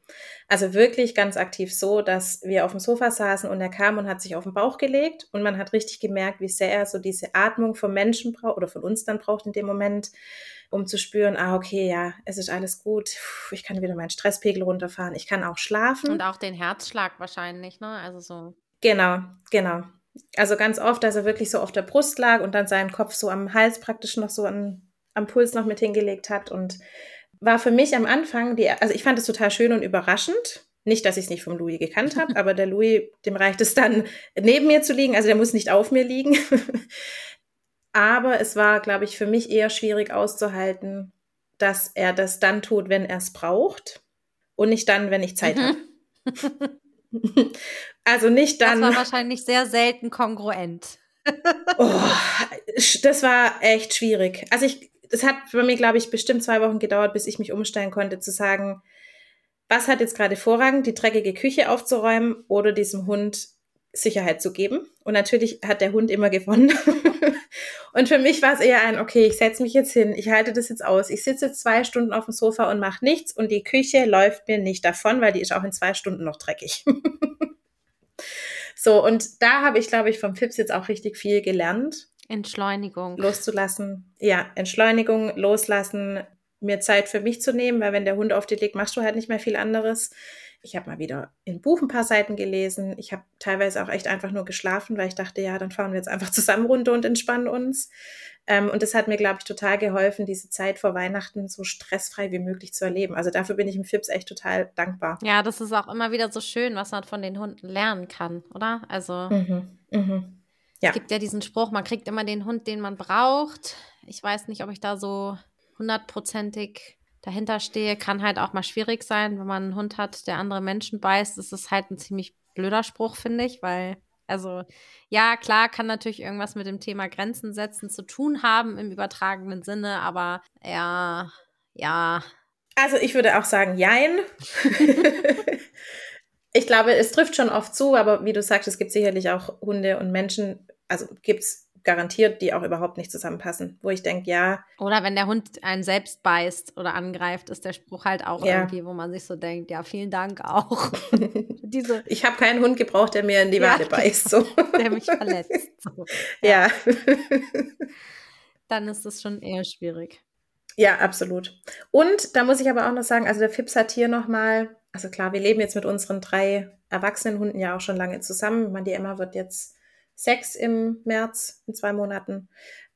Also wirklich ganz aktiv so, dass wir auf dem Sofa saßen und er kam und hat sich auf den Bauch gelegt und man hat richtig gemerkt, wie sehr er so diese Atmung vom Menschen braucht oder von uns dann braucht in dem Moment, um zu spüren, ah, okay, ja, es ist alles gut, ich kann wieder meinen Stresspegel runterfahren, ich kann auch schlafen. Und auch den Herzschlag wahrscheinlich, ne? Also so. Genau, genau. Also ganz oft, dass er wirklich so auf der Brust lag und dann seinen Kopf so am Hals praktisch noch so an, am Puls noch mit hingelegt hat und war für mich am Anfang, die, also ich fand es total schön und überraschend. Nicht, dass ich es nicht vom Louis gekannt habe, (laughs) aber der Louis, dem reicht es dann, neben mir zu liegen. Also der muss nicht auf mir liegen. (laughs) aber es war, glaube ich, für mich eher schwierig auszuhalten, dass er das dann tut, wenn er es braucht und nicht dann, wenn ich Zeit Mhm. habe. (laughs) Also nicht dann. Das war wahrscheinlich sehr selten kongruent. Oh, das war echt schwierig. Also ich, es hat bei mir, glaube ich, bestimmt zwei Wochen gedauert, bis ich mich umstellen konnte, zu sagen, was hat jetzt gerade Vorrang, die dreckige Küche aufzuräumen oder diesem Hund Sicherheit zu geben. Und natürlich hat der Hund immer gewonnen. (laughs) und für mich war es eher ein, okay, ich setze mich jetzt hin, ich halte das jetzt aus. Ich sitze zwei Stunden auf dem Sofa und mache nichts und die Küche läuft mir nicht davon, weil die ist auch in zwei Stunden noch dreckig. (laughs) so, und da habe ich, glaube ich, vom Fips jetzt auch richtig viel gelernt Entschleunigung. loszulassen. Ja, Entschleunigung, loslassen, mir Zeit für mich zu nehmen, weil wenn der Hund auf dir liegt, machst du halt nicht mehr viel anderes. Ich habe mal wieder in Buch ein paar Seiten gelesen. Ich habe teilweise auch echt einfach nur geschlafen, weil ich dachte, ja, dann fahren wir jetzt einfach (laughs) zusammen runter und entspannen uns. Ähm, und das hat mir, glaube ich, total geholfen, diese Zeit vor Weihnachten so stressfrei wie möglich zu erleben. Also dafür bin ich im Fips echt total dankbar. Ja, das ist auch immer wieder so schön, was man von den Hunden lernen kann, oder? Also Mhm. Mhm. Ja. es gibt ja diesen Spruch, man kriegt immer den Hund, den man braucht. Ich weiß nicht, ob ich da so hundertprozentig dahinter stehe. Kann halt auch mal schwierig sein, wenn man einen Hund hat, der andere Menschen beißt. Das ist halt ein ziemlich blöder Spruch, finde ich, weil, also, ja, klar, kann natürlich irgendwas mit dem Thema Grenzen setzen zu tun haben im übertragenen Sinne, aber ja, ja, Also ich würde auch sagen, jein. (laughs) ich glaube, es trifft schon oft zu, aber wie du sagst, es gibt sicherlich auch Hunde und Menschen, also gibt's garantiert, die auch überhaupt nicht zusammenpassen, wo ich denke, ja, Oder wenn der Hund einen selbst beißt oder angreift, ist der Spruch halt auch Ja. irgendwie, wo man sich so denkt, ja, vielen Dank auch. (laughs) Diese, ich habe keinen Hund gebraucht, der mir in die Ja. Wade beißt. So. (laughs) der mich verletzt. So. (laughs) ja. Dann ist das schon eher schwierig. Ja, absolut. Und da muss ich aber auch noch sagen, also der Fips hat hier nochmal, also klar, wir leben jetzt mit unseren drei erwachsenen Hunden ja auch schon lange zusammen. Ich meine, die Emma wird jetzt sechs im März, in zwei Monaten.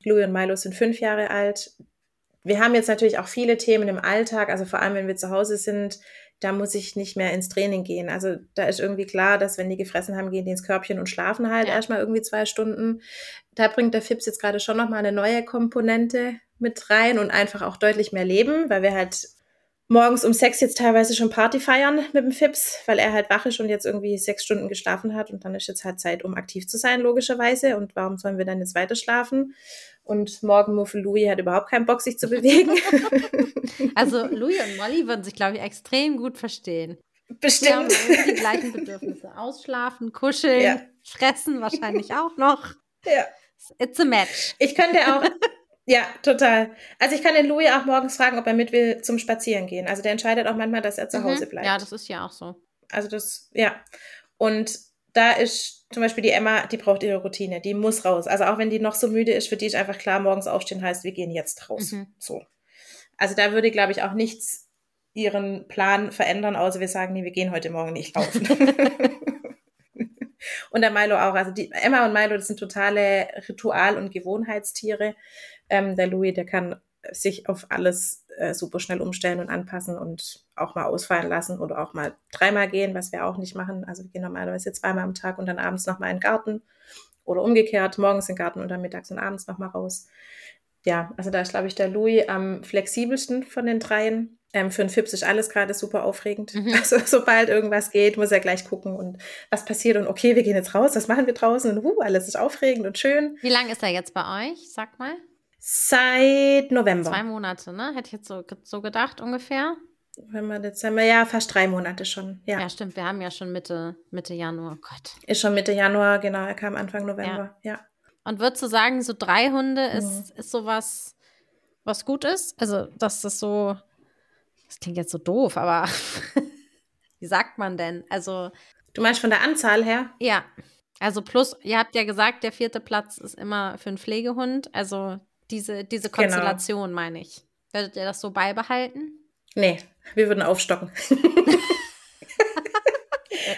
Louis und Milo sind fünf Jahre alt. Wir haben jetzt natürlich auch viele Themen im Alltag, also vor allem, wenn wir zu Hause sind, da muss ich nicht mehr ins Training gehen. Also da ist irgendwie klar, dass wenn die gefressen haben, gehen die ins Körbchen und schlafen halt Ja. erstmal irgendwie zwei Stunden. Da bringt der Fips jetzt gerade schon nochmal eine neue Komponente mit rein und einfach auch deutlich mehr Leben, weil wir halt morgens um sechs jetzt teilweise schon Party feiern mit dem Fips, weil er halt wach ist und jetzt irgendwie sechs Stunden geschlafen hat und dann ist jetzt halt Zeit, um aktiv zu sein, logischerweise. Und warum sollen wir dann jetzt weiter schlafen? Und morgen Muffel Louis hat überhaupt keinen Bock, sich zu (laughs) bewegen. Also Louis und Molly würden sich, glaube ich, extrem gut verstehen. Die haben Bestimmt. die gleichen Bedürfnisse. Ausschlafen, kuscheln, Ja. fressen wahrscheinlich auch noch. Ja. It's a match. Ich könnte auch, (laughs) ja, total. Also ich kann den Louis auch morgens fragen, ob er mit will zum Spazieren gehen. Also der entscheidet auch manchmal, dass er zu Hause Mhm. bleibt. Ja, das ist ja auch so. Also das, ja. Und da ist zum Beispiel die Emma, die braucht ihre Routine, die muss raus. Also auch wenn die noch so müde ist, für die ist einfach klar, morgens aufstehen heißt, wir gehen jetzt raus. Mhm. So. Also da würde, glaube ich, auch nichts ihren Plan verändern, außer wir sagen, nee, wir gehen heute Morgen nicht laufen. (laughs) und der Milo auch. Also die Emma und Milo, das sind totale Ritual- und Gewohnheitstiere. Ähm, der Louis, der kann sich auf alles äh, super schnell umstellen und anpassen und auch mal ausfallen lassen oder auch mal dreimal gehen, was wir auch nicht machen. Also wir gehen normalerweise zweimal am Tag und dann abends nochmal in den Garten oder umgekehrt, morgens in den Garten und dann mittags und abends nochmal raus. Ja, also da ist, glaube ich, der Louis am flexibelsten von den dreien. Ähm, für einen Fips ist alles gerade super aufregend. Mhm. (laughs) Also sobald irgendwas geht, muss er gleich gucken und was passiert und okay, wir gehen jetzt raus, was machen wir draußen und uh, alles ist aufregend und schön. Wie lange ist er jetzt bei euch? Sag mal. Seit November. Zwei Monate, ne? Hätte ich jetzt so, so gedacht ungefähr. November, Dezember, ja, fast drei Monate schon. Ja. ja, stimmt. Wir haben ja schon Mitte, Mitte Januar. Oh Gott. Ist schon Mitte Januar, genau. Er kam Anfang November, ja. ja. Und würdest du sagen, so drei Hunde ist, mhm. ist sowas, was gut ist? Also, dass das so, das klingt jetzt so doof, aber (laughs) wie sagt man denn? Also. Du meinst von der Anzahl her? Ja. Also plus, ihr habt ja gesagt, der vierte Platz ist immer für einen Pflegehund. Also diese, diese genau. Konstellation genau. meine ich. Werdet ihr das so beibehalten? Nee, wir würden aufstocken. (laughs)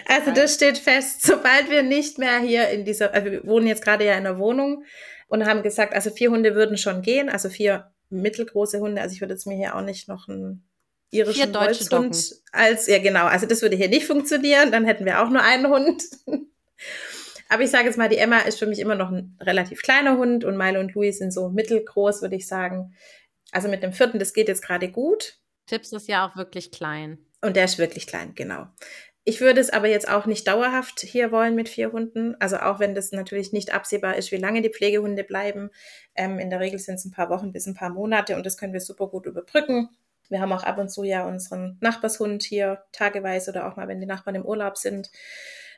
also das steht fest, sobald wir nicht mehr hier in dieser, also wir wohnen jetzt gerade ja in einer Wohnung und haben gesagt, also vier Hunde würden schon gehen, also vier mittelgroße Hunde. Also ich würde jetzt mir hier auch nicht noch einen irischen Holzhund als, ja genau, also das würde hier nicht funktionieren, dann hätten wir auch nur einen Hund. Aber ich sage jetzt mal, die Emma ist für mich immer noch ein relativ kleiner Hund und Milo und Louis sind so mittelgroß, würde ich sagen. Also mit dem vierten, das geht jetzt gerade gut. Tipps ist ja auch wirklich klein. Und der ist wirklich klein, genau. Ich würde es aber jetzt auch nicht dauerhaft hier wollen mit vier Hunden. Also auch wenn das natürlich nicht absehbar ist, wie lange die Pflegehunde bleiben. Ähm, in der Regel sind es ein paar Wochen bis ein paar Monate und das können wir super gut überbrücken. Wir haben auch ab und zu ja unseren Nachbarshund hier tageweise oder auch mal, wenn die Nachbarn im Urlaub sind.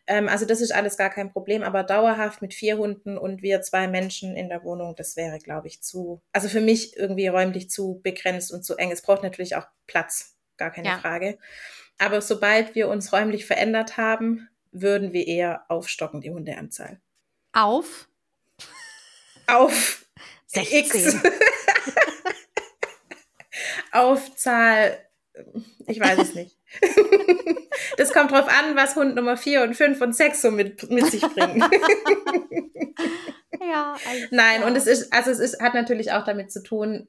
Ähm, also das ist alles gar kein Problem, aber dauerhaft mit vier Hunden und wir zwei Menschen in der Wohnung, das wäre, glaube ich, zu, also für mich irgendwie räumlich zu begrenzt und zu eng. Es braucht natürlich auch Platz, gar keine ja. Frage. Aber sobald wir uns räumlich verändert haben, würden wir eher aufstocken, die Hundeanzahl. Auf? Auf 16. X. (laughs) auf Zahl, ich weiß es nicht. (laughs) das kommt drauf an, was Hund Nummer 4 und 5 und 6 so mit, mit sich bringen. (laughs) ja, Nein, und es ist, also es ist, hat natürlich auch damit zu tun,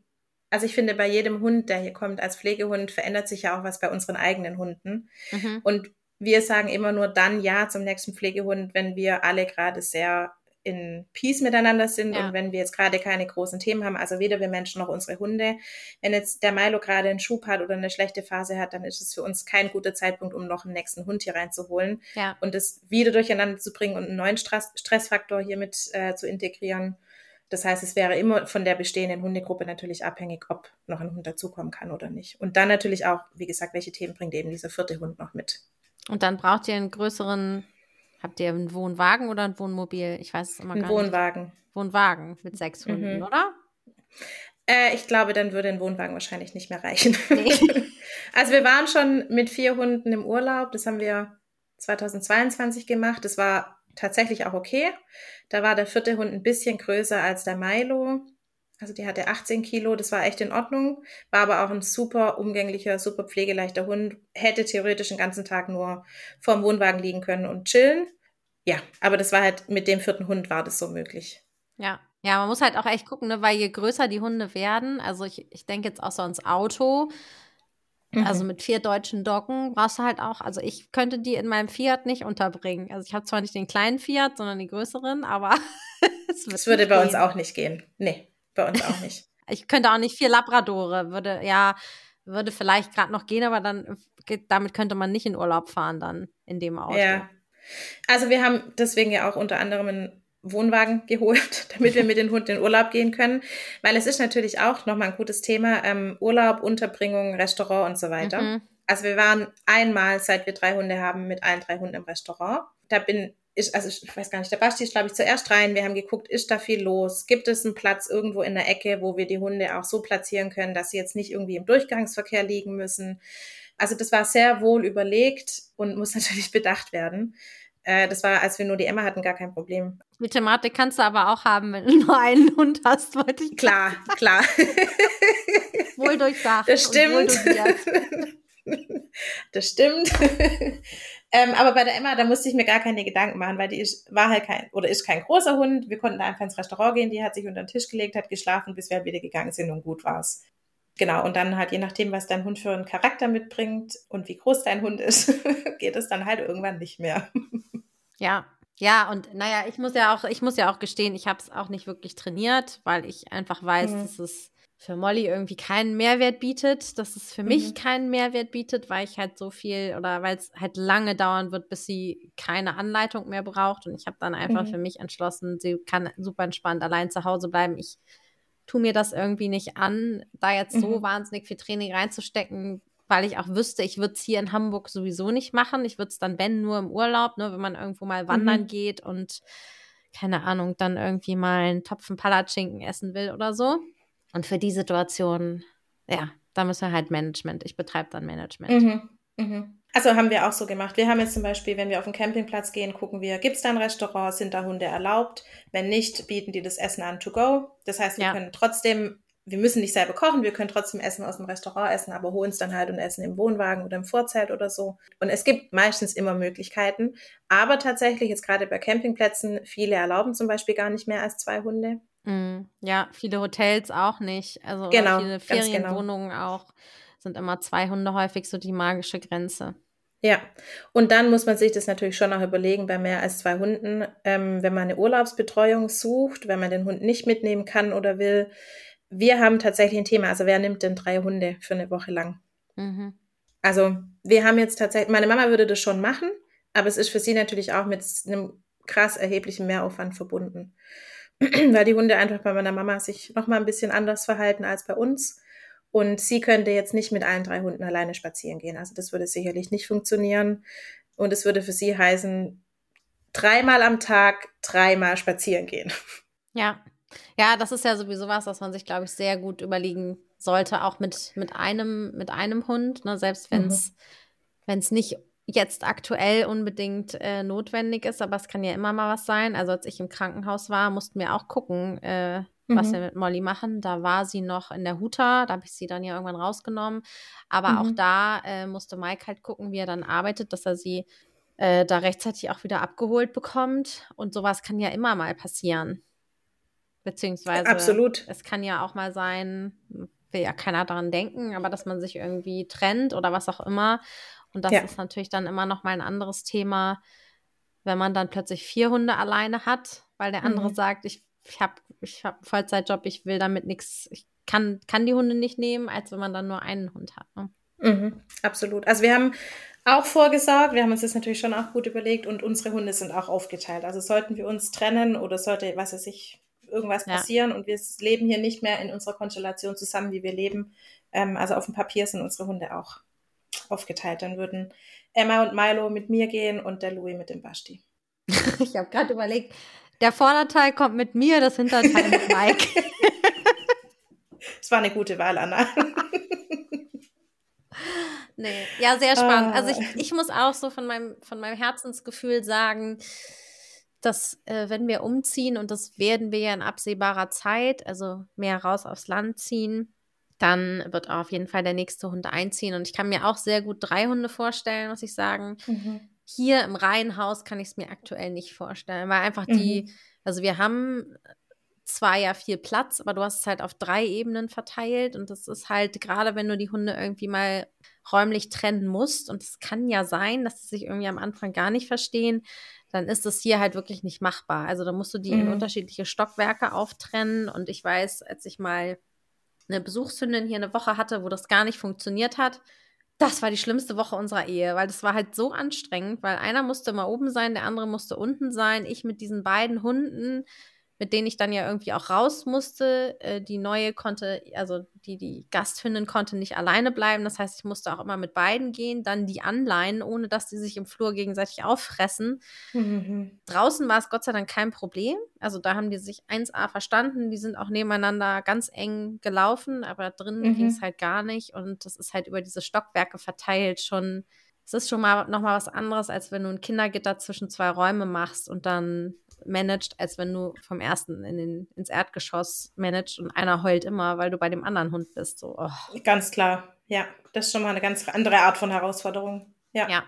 also ich finde, bei jedem Hund, der hier kommt als Pflegehund, verändert sich ja auch was bei unseren eigenen Hunden. Mhm. Und wir sagen immer nur dann Ja zum nächsten Pflegehund, wenn wir alle gerade sehr in Peace miteinander sind ja. und wenn wir jetzt gerade keine großen Themen haben, also weder wir Menschen noch unsere Hunde, wenn jetzt der Milo gerade einen Schub hat oder eine schlechte Phase hat, dann ist es für uns kein guter Zeitpunkt, um noch einen nächsten Hund hier reinzuholen ja. und das wieder durcheinander zu bringen und einen neuen Stress Stressfaktor hier mit äh, zu integrieren. Das heißt, es wäre immer von der bestehenden Hundegruppe natürlich abhängig, ob noch ein Hund dazukommen kann oder nicht. Und dann natürlich auch, wie gesagt, welche Themen bringt eben dieser vierte Hund noch mit. Und dann braucht ihr einen größeren Habt ihr einen Wohnwagen oder ein Wohnmobil? Ich weiß es immer ein gar Wohnwagen. nicht. Wohnwagen mit sechs Hunden, mhm. oder? Äh, ich glaube, dann würde ein Wohnwagen wahrscheinlich nicht mehr reichen. Nee. (laughs) also wir waren schon mit vier Hunden im Urlaub. Das haben wir 2022 gemacht. Das war tatsächlich auch okay. Da war der vierte Hund ein bisschen größer als der Milo. Also die hatte 18 Kilo, das war echt in Ordnung, war aber auch ein super umgänglicher, super pflegeleichter Hund, hätte theoretisch den ganzen Tag nur vorm Wohnwagen liegen können und chillen. Ja, aber das war halt, mit dem vierten Hund war das so möglich. Ja, ja, man muss halt auch echt gucken, ne, weil je größer die Hunde werden, also ich, ich denke jetzt auch so ans Auto, mhm. also mit vier deutschen Docken brauchst du halt auch, also ich könnte die in meinem Fiat nicht unterbringen. Also ich habe zwar nicht den kleinen Fiat, sondern die größeren, aber (laughs) es würde bei gehen. uns auch nicht gehen. Nee. Bei uns auch nicht. (laughs) ich könnte auch nicht vier Labradore, würde ja, würde vielleicht gerade noch gehen, aber dann damit könnte man nicht in Urlaub fahren dann in dem Auto. Ja. Also wir haben deswegen ja auch unter anderem einen Wohnwagen geholt, (laughs) damit wir mit den Hunden in Urlaub gehen können, weil es ist natürlich auch nochmal ein gutes Thema, ähm, Urlaub, Unterbringung, Restaurant und so weiter. Mhm. Also wir waren einmal, seit wir drei Hunde haben, mit allen drei Hunden im Restaurant. Da bin ist, also ich weiß gar nicht, der Basti ist, glaube ich, zuerst rein. Wir haben geguckt, ist da viel los? Gibt es einen Platz irgendwo in der Ecke, wo wir die Hunde auch so platzieren können, dass sie jetzt nicht irgendwie im Durchgangsverkehr liegen müssen? Also das war sehr wohl überlegt und muss (laughs) natürlich bedacht werden. Äh, das war, als wir nur die Emma hatten, gar kein Problem. Die Thematik kannst du aber auch haben, wenn du (laughs) nur einen Hund hast, wollte ich Klar, klar. (laughs) wohl durchdacht. Das stimmt. das stimmt. Ähm, aber bei der Emma, da musste ich mir gar keine Gedanken machen, weil die ist, war halt kein, oder ist kein großer Hund. Wir konnten da einfach ins Restaurant gehen, die hat sich unter den Tisch gelegt, hat geschlafen, bis wir halt wieder gegangen sind und gut war's. Genau, und dann halt je nachdem, was dein Hund für einen Charakter mitbringt und wie groß dein Hund ist, (laughs) geht es dann halt irgendwann nicht mehr. Ja, ja, und naja, ich muss ja auch, ich muss ja auch gestehen, ich habe es auch nicht wirklich trainiert, weil ich einfach weiß, mhm. dass es für Molly irgendwie keinen Mehrwert bietet, dass es für mhm. mich keinen Mehrwert bietet, weil ich halt so viel oder weil es halt lange dauern wird, bis sie keine Anleitung mehr braucht. Und ich habe dann einfach mhm. für mich entschlossen, sie kann super entspannt allein zu Hause bleiben. Ich tu mir das irgendwie nicht an, da jetzt so mhm. wahnsinnig viel Training reinzustecken, weil ich auch wüsste, ich würde es hier in Hamburg sowieso nicht machen. Ich würde es dann, wenn, nur im Urlaub, ne, wenn man irgendwo mal wandern mhm. geht und keine Ahnung, dann irgendwie mal einen Topfen Palatschinken essen will oder so. Und für die Situation, ja, da müssen wir halt Management. Ich betreibe dann Management. Mhm. Mhm. Also haben wir auch so gemacht. Wir haben jetzt zum Beispiel, wenn wir auf den Campingplatz gehen, gucken wir, gibt es da ein Restaurant, sind da Hunde erlaubt? Wenn nicht, bieten die das Essen an to go. Das heißt, wir ja. können trotzdem, wir müssen nicht selber kochen, wir können trotzdem Essen aus dem Restaurant essen, aber holen es dann halt und essen im Wohnwagen oder im Vorzelt oder so. Und es gibt meistens immer Möglichkeiten. Aber tatsächlich, jetzt gerade bei Campingplätzen, viele erlauben zum Beispiel gar nicht mehr als zwei Hunde. Mm, ja, viele Hotels auch nicht. Also genau, viele genau. Ferienwohnungen genau. auch sind immer zwei Hunde häufig so die magische Grenze. Ja, und dann muss man sich das natürlich schon noch überlegen bei mehr als zwei Hunden, ähm, wenn man eine Urlaubsbetreuung sucht, wenn man den Hund nicht mitnehmen kann oder will. Wir haben tatsächlich ein Thema, also wer nimmt denn drei Hunde für eine Woche lang? Mhm. Also wir haben jetzt tatsächlich, meine Mama würde das schon machen, aber es ist für sie natürlich auch mit einem krass erheblichen Mehraufwand verbunden, (clears throat) weil die Hunde einfach bei meiner Mama sich noch mal ein bisschen anders verhalten als bei uns. Und sie könnte jetzt nicht mit allen drei Hunden alleine spazieren gehen. Also das würde sicherlich nicht funktionieren. Und es würde für sie heißen, dreimal am Tag, dreimal spazieren gehen. Ja. Ja, das ist ja sowieso was, was man sich, glaube ich, sehr gut überlegen sollte, auch mit, mit, einem, mit einem Hund, ne? selbst wenn es mhm. nicht jetzt aktuell unbedingt äh, notwendig ist, aber es kann ja immer mal was sein. Also als ich im Krankenhaus war, mussten wir auch gucken, äh, was wir mhm. mit Molly machen. Da war sie noch in der Huta, da habe ich sie dann ja irgendwann rausgenommen. Aber mhm. auch da äh, musste Mike halt gucken, wie er dann arbeitet, dass er sie äh, da rechtzeitig auch wieder abgeholt bekommt. Und sowas kann ja immer mal passieren. Beziehungsweise Absolut. es kann ja auch mal sein, will ja keiner daran denken, aber dass man sich irgendwie trennt oder was auch immer. Und das ja. ist natürlich dann immer noch mal ein anderes Thema, wenn man dann plötzlich vier Hunde alleine hat, weil der andere mhm. sagt, ich ich habe ich hab einen Vollzeitjob, ich will damit nichts, ich kann, kann die Hunde nicht nehmen, als wenn man dann nur einen Hund hat. Ne? Mhm, absolut. Also wir haben auch vorgesagt, wir haben uns das natürlich schon auch gut überlegt und unsere Hunde sind auch aufgeteilt. Also sollten wir uns trennen oder sollte, was weiß ich, irgendwas ja. passieren und wir leben hier nicht mehr in unserer Konstellation zusammen, wie wir leben. Ähm, also auf dem Papier sind unsere Hunde auch aufgeteilt. Dann würden Emma und Milo mit mir gehen und der Louis mit dem Basti. (laughs) ich habe gerade überlegt, der Vorderteil kommt mit mir, das Hinterteil mit Mike. (laughs) Das war eine gute Wahl, Anna. (laughs) nee, ja, sehr spannend. Also ich, ah. ich muss auch so von meinem, von meinem Herzensgefühl sagen, dass äh, wenn wir umziehen, und das werden wir ja in absehbarer Zeit, also mehr raus aufs Land ziehen, dann wird auf jeden Fall der nächste Hund einziehen. Und ich kann mir auch sehr gut drei Hunde vorstellen, muss ich sagen. Mhm. Hier im Reihenhaus kann ich es mir aktuell nicht vorstellen, weil einfach die, mhm. also wir haben zwar ja viel Platz, aber du hast es halt auf drei Ebenen verteilt und das ist halt gerade, wenn du die Hunde irgendwie mal räumlich trennen musst und es kann ja sein, dass sie sich irgendwie am Anfang gar nicht verstehen, dann ist das hier halt wirklich nicht machbar. Also da musst du die mhm. in unterschiedliche Stockwerke auftrennen und ich weiß, als ich mal eine Besuchshündin hier eine Woche hatte, wo das gar nicht funktioniert hat, das war die schlimmste Woche unserer Ehe, weil das war halt so anstrengend, weil einer musste mal oben sein, der andere musste unten sein. Ich mit diesen beiden Hunden mit denen ich dann ja irgendwie auch raus musste. Äh, die neue konnte, also die, die Gasthündin konnte nicht alleine bleiben. Das heißt, ich musste auch immer mit beiden gehen, dann die anleihen, ohne dass die sich im Flur gegenseitig auffressen. Mhm. Draußen war es Gott sei Dank kein Problem. Also da haben die sich 1A verstanden. Die sind auch nebeneinander ganz eng gelaufen, aber drinnen mhm. ging es halt gar nicht. Und das ist halt über diese Stockwerke verteilt schon es ist schon mal noch mal was anderes, als wenn du ein Kindergitter zwischen zwei Räume machst und dann managst, als wenn du vom ersten in den, ins Erdgeschoss managst und einer heult immer, weil du bei dem anderen Hund bist. So, oh. Ganz klar, ja. Das ist schon mal eine ganz andere Art von Herausforderung. Ja. ja.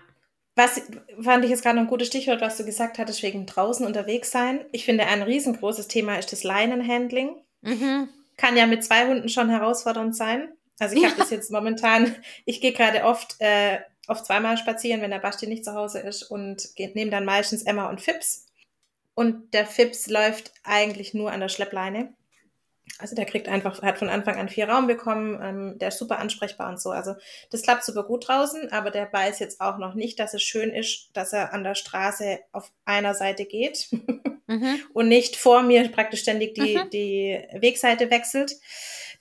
Was fand ich jetzt gerade noch ein gutes Stichwort, was du gesagt hattest, wegen draußen unterwegs sein. Ich finde, ein riesengroßes Thema ist das Leinenhandling. Mhm. Kann ja mit zwei Hunden schon herausfordernd sein. Also ich habe (laughs) das jetzt momentan, ich gehe gerade oft, äh, oft zweimal spazieren, wenn der Basti nicht zu Hause ist und nehme dann meistens Emma und Fips. Und der Fips läuft eigentlich nur an der Schleppleine. Also der kriegt einfach, hat von Anfang an viel Raum bekommen, ähm, der ist super ansprechbar und so. Also das klappt super gut draußen, aber der weiß jetzt auch noch nicht, dass es schön ist, dass er an der Straße auf einer Seite geht mhm. (laughs) und nicht vor mir praktisch ständig die, mhm. die Wegseite wechselt.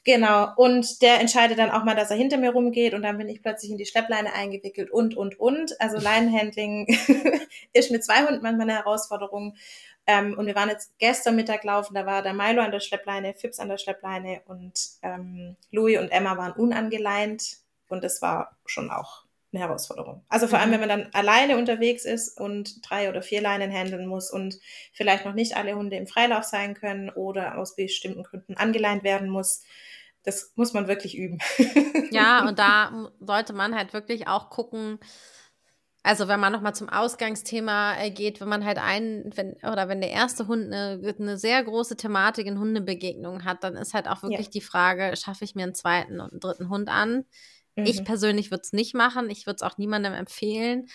Genau. Und der entscheidet dann auch mal, dass er hinter mir rumgeht und dann bin ich plötzlich in die Schleppleine eingewickelt und, und, und. Also Leinenhandling (laughs) ist mit zwei Hunden manchmal eine Herausforderung. Ähm, und wir waren jetzt gestern Mittag laufen, da war der Milo an der Schleppleine, Fips an der Schleppleine und ähm, Louis und Emma waren unangeleint und das war schon auch eine Herausforderung. Also vor allem, mhm. wenn man dann alleine unterwegs ist und drei oder vier Leinen handeln muss und vielleicht noch nicht alle Hunde im Freilauf sein können oder aus bestimmten Gründen angeleint werden muss, das muss man wirklich üben. (laughs) Ja, und da sollte man halt wirklich auch gucken, also wenn man nochmal zum Ausgangsthema äh, geht, wenn man halt einen, wenn, oder wenn der erste Hund eine, eine sehr große Thematik in Hundebegegnungen hat, dann ist halt auch wirklich ja. die Frage, schaffe ich mir einen zweiten und einen dritten Hund an? Mhm. Ich persönlich würde es nicht machen, ich würde es auch niemandem empfehlen.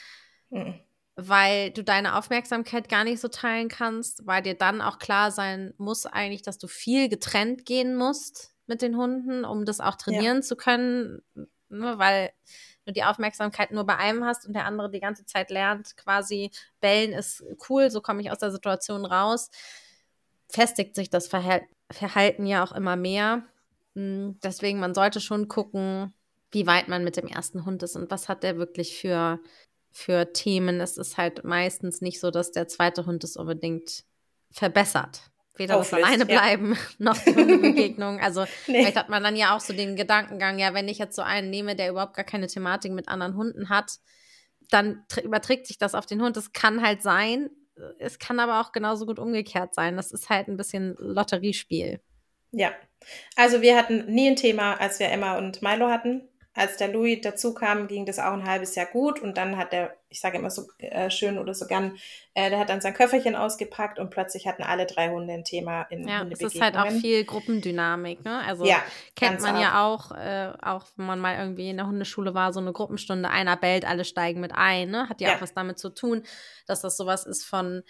Mhm weil du deine Aufmerksamkeit gar nicht so teilen kannst, weil dir dann auch klar sein muss eigentlich, dass du viel getrennt gehen musst mit den Hunden, um das auch trainieren ja. zu können, ne, weil du die Aufmerksamkeit nur bei einem hast und der andere die ganze Zeit lernt, quasi bellen ist cool, so komme ich aus der Situation raus, festigt sich das Verhalten ja auch immer mehr. Hm, deswegen, man sollte schon gucken, wie weit man mit dem ersten Hund ist und was hat der wirklich für, für Themen. Es ist halt meistens nicht so, dass der zweite Hund es unbedingt verbessert weder das alleine bleiben ja. (laughs) noch die (laughs) Begegnung. Also nee. vielleicht hat man dann ja auch so den Gedankengang, ja, wenn ich jetzt so einen nehme, der überhaupt gar keine Thematik mit anderen Hunden hat, dann überträgt sich das auf den Hund. Das kann halt sein. Es kann aber auch genauso gut umgekehrt sein. Das ist halt ein bisschen Lotteriespiel. Ja. Also wir hatten nie ein Thema, als wir Emma und Milo hatten als der Louis dazu kam, ging das auch ein halbes Jahr gut und dann hat der, ich sage immer so äh, schön oder so gern, äh, der hat dann sein Köfferchen ausgepackt und plötzlich hatten alle drei Hunde ein Thema in Ja, es ist halt auch viel Gruppendynamik, ne? Also ja, kennt man arg. ja auch, äh, auch wenn man mal irgendwie in der Hundeschule war, so eine Gruppenstunde, einer bellt, alle steigen mit ein, ne? Hat ja, ja. auch was damit zu tun, dass das sowas ist von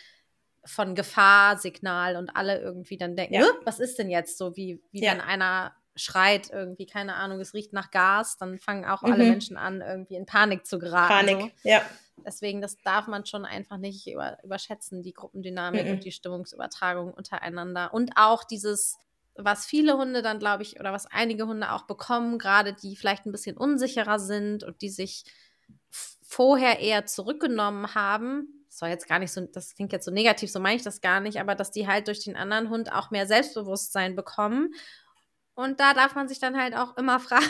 von Gefahrsignal und alle irgendwie dann denken, ja. was ist denn jetzt so, wie, wie ja. wenn einer schreit irgendwie, keine Ahnung, es riecht nach Gas, dann fangen auch mhm. alle Menschen an, irgendwie in Panik zu geraten. Panik, so. ja. Deswegen, das darf man schon einfach nicht über, überschätzen, die Gruppendynamik mhm. und die Stimmungsübertragung untereinander. Und auch dieses, was viele Hunde dann, glaube ich, oder was einige Hunde auch bekommen, gerade die vielleicht ein bisschen unsicherer sind und die sich vorher eher zurückgenommen haben. Das soll jetzt gar nicht so, das klingt jetzt so negativ, so meine ich das gar nicht, aber dass die halt durch den anderen Hund auch mehr Selbstbewusstsein bekommen und da darf man sich dann halt auch immer (laughs) fragen,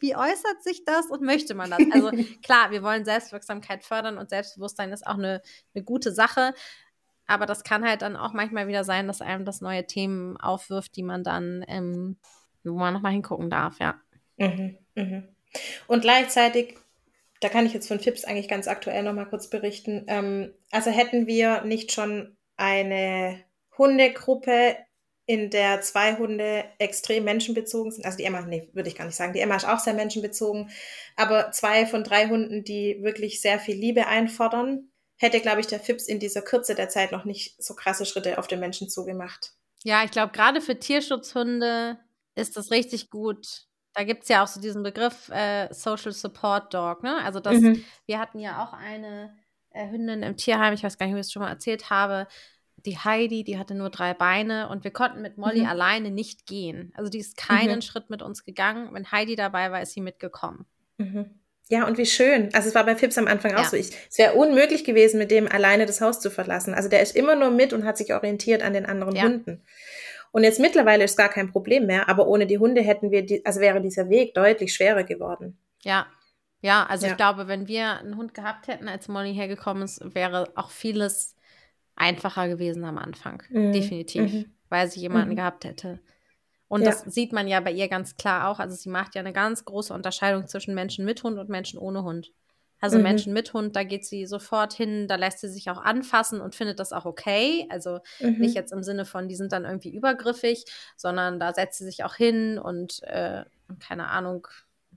wie äußert sich das und möchte man das? Also (laughs) klar, wir wollen Selbstwirksamkeit fördern und Selbstbewusstsein ist auch eine, eine gute Sache. Aber das kann halt dann auch manchmal wieder sein, dass einem das neue Themen aufwirft, die man dann, ähm, wo man nochmal hingucken darf, ja. Mhm, mhm. Und gleichzeitig, da kann ich jetzt von Fips eigentlich ganz aktuell nochmal kurz berichten. Ähm, also hätten wir nicht schon eine Hundegruppe in der zwei Hunde extrem menschenbezogen sind. Also die Emma, nee, würde ich gar nicht sagen. Die Emma ist auch sehr menschenbezogen. Aber zwei von drei Hunden, die wirklich sehr viel Liebe einfordern, hätte, glaube ich, der Fips in dieser Kürze der Zeit noch nicht so krasse Schritte auf den Menschen zugemacht. Ja, ich glaube, gerade für Tierschutzhunde ist das richtig gut. Da gibt es ja auch so diesen Begriff äh, Social Support Dog, ne? Also das, mhm. wir hatten ja auch eine äh, Hündin im Tierheim, ich weiß gar nicht, ob ich es schon mal erzählt habe, die Heidi, die hatte nur drei Beine und wir konnten mit Molly mhm. alleine nicht gehen. Also die ist keinen mhm. Schritt mit uns gegangen. Wenn Heidi dabei war, ist sie mitgekommen. Mhm. Ja, und wie schön. Also es war bei Fips am Anfang auch ja. so. Ich, es wäre unmöglich gewesen, mit dem alleine das Haus zu verlassen. Also der ist immer nur mit und hat sich orientiert an den anderen ja. Hunden. Und jetzt mittlerweile ist gar kein Problem mehr, aber ohne die Hunde hätten wir, die, also wäre dieser Weg deutlich schwerer geworden. Ja, Ja, also ja. ich glaube, wenn wir einen Hund gehabt hätten, als Molly hergekommen ist, wäre auch vieles einfacher gewesen am Anfang. Mhm. Definitiv. Mhm. Weil sie jemanden mhm. gehabt hätte. Und ja. das sieht man ja bei ihr ganz klar auch. Also sie macht ja eine ganz große Unterscheidung zwischen Menschen mit Hund und Menschen ohne Hund. Also mhm. Menschen mit Hund, da geht sie sofort hin, da lässt sie sich auch anfassen und findet das auch okay. Also mhm. nicht jetzt im Sinne von, die sind dann irgendwie übergriffig, sondern da setzt sie sich auch hin und äh, keine Ahnung,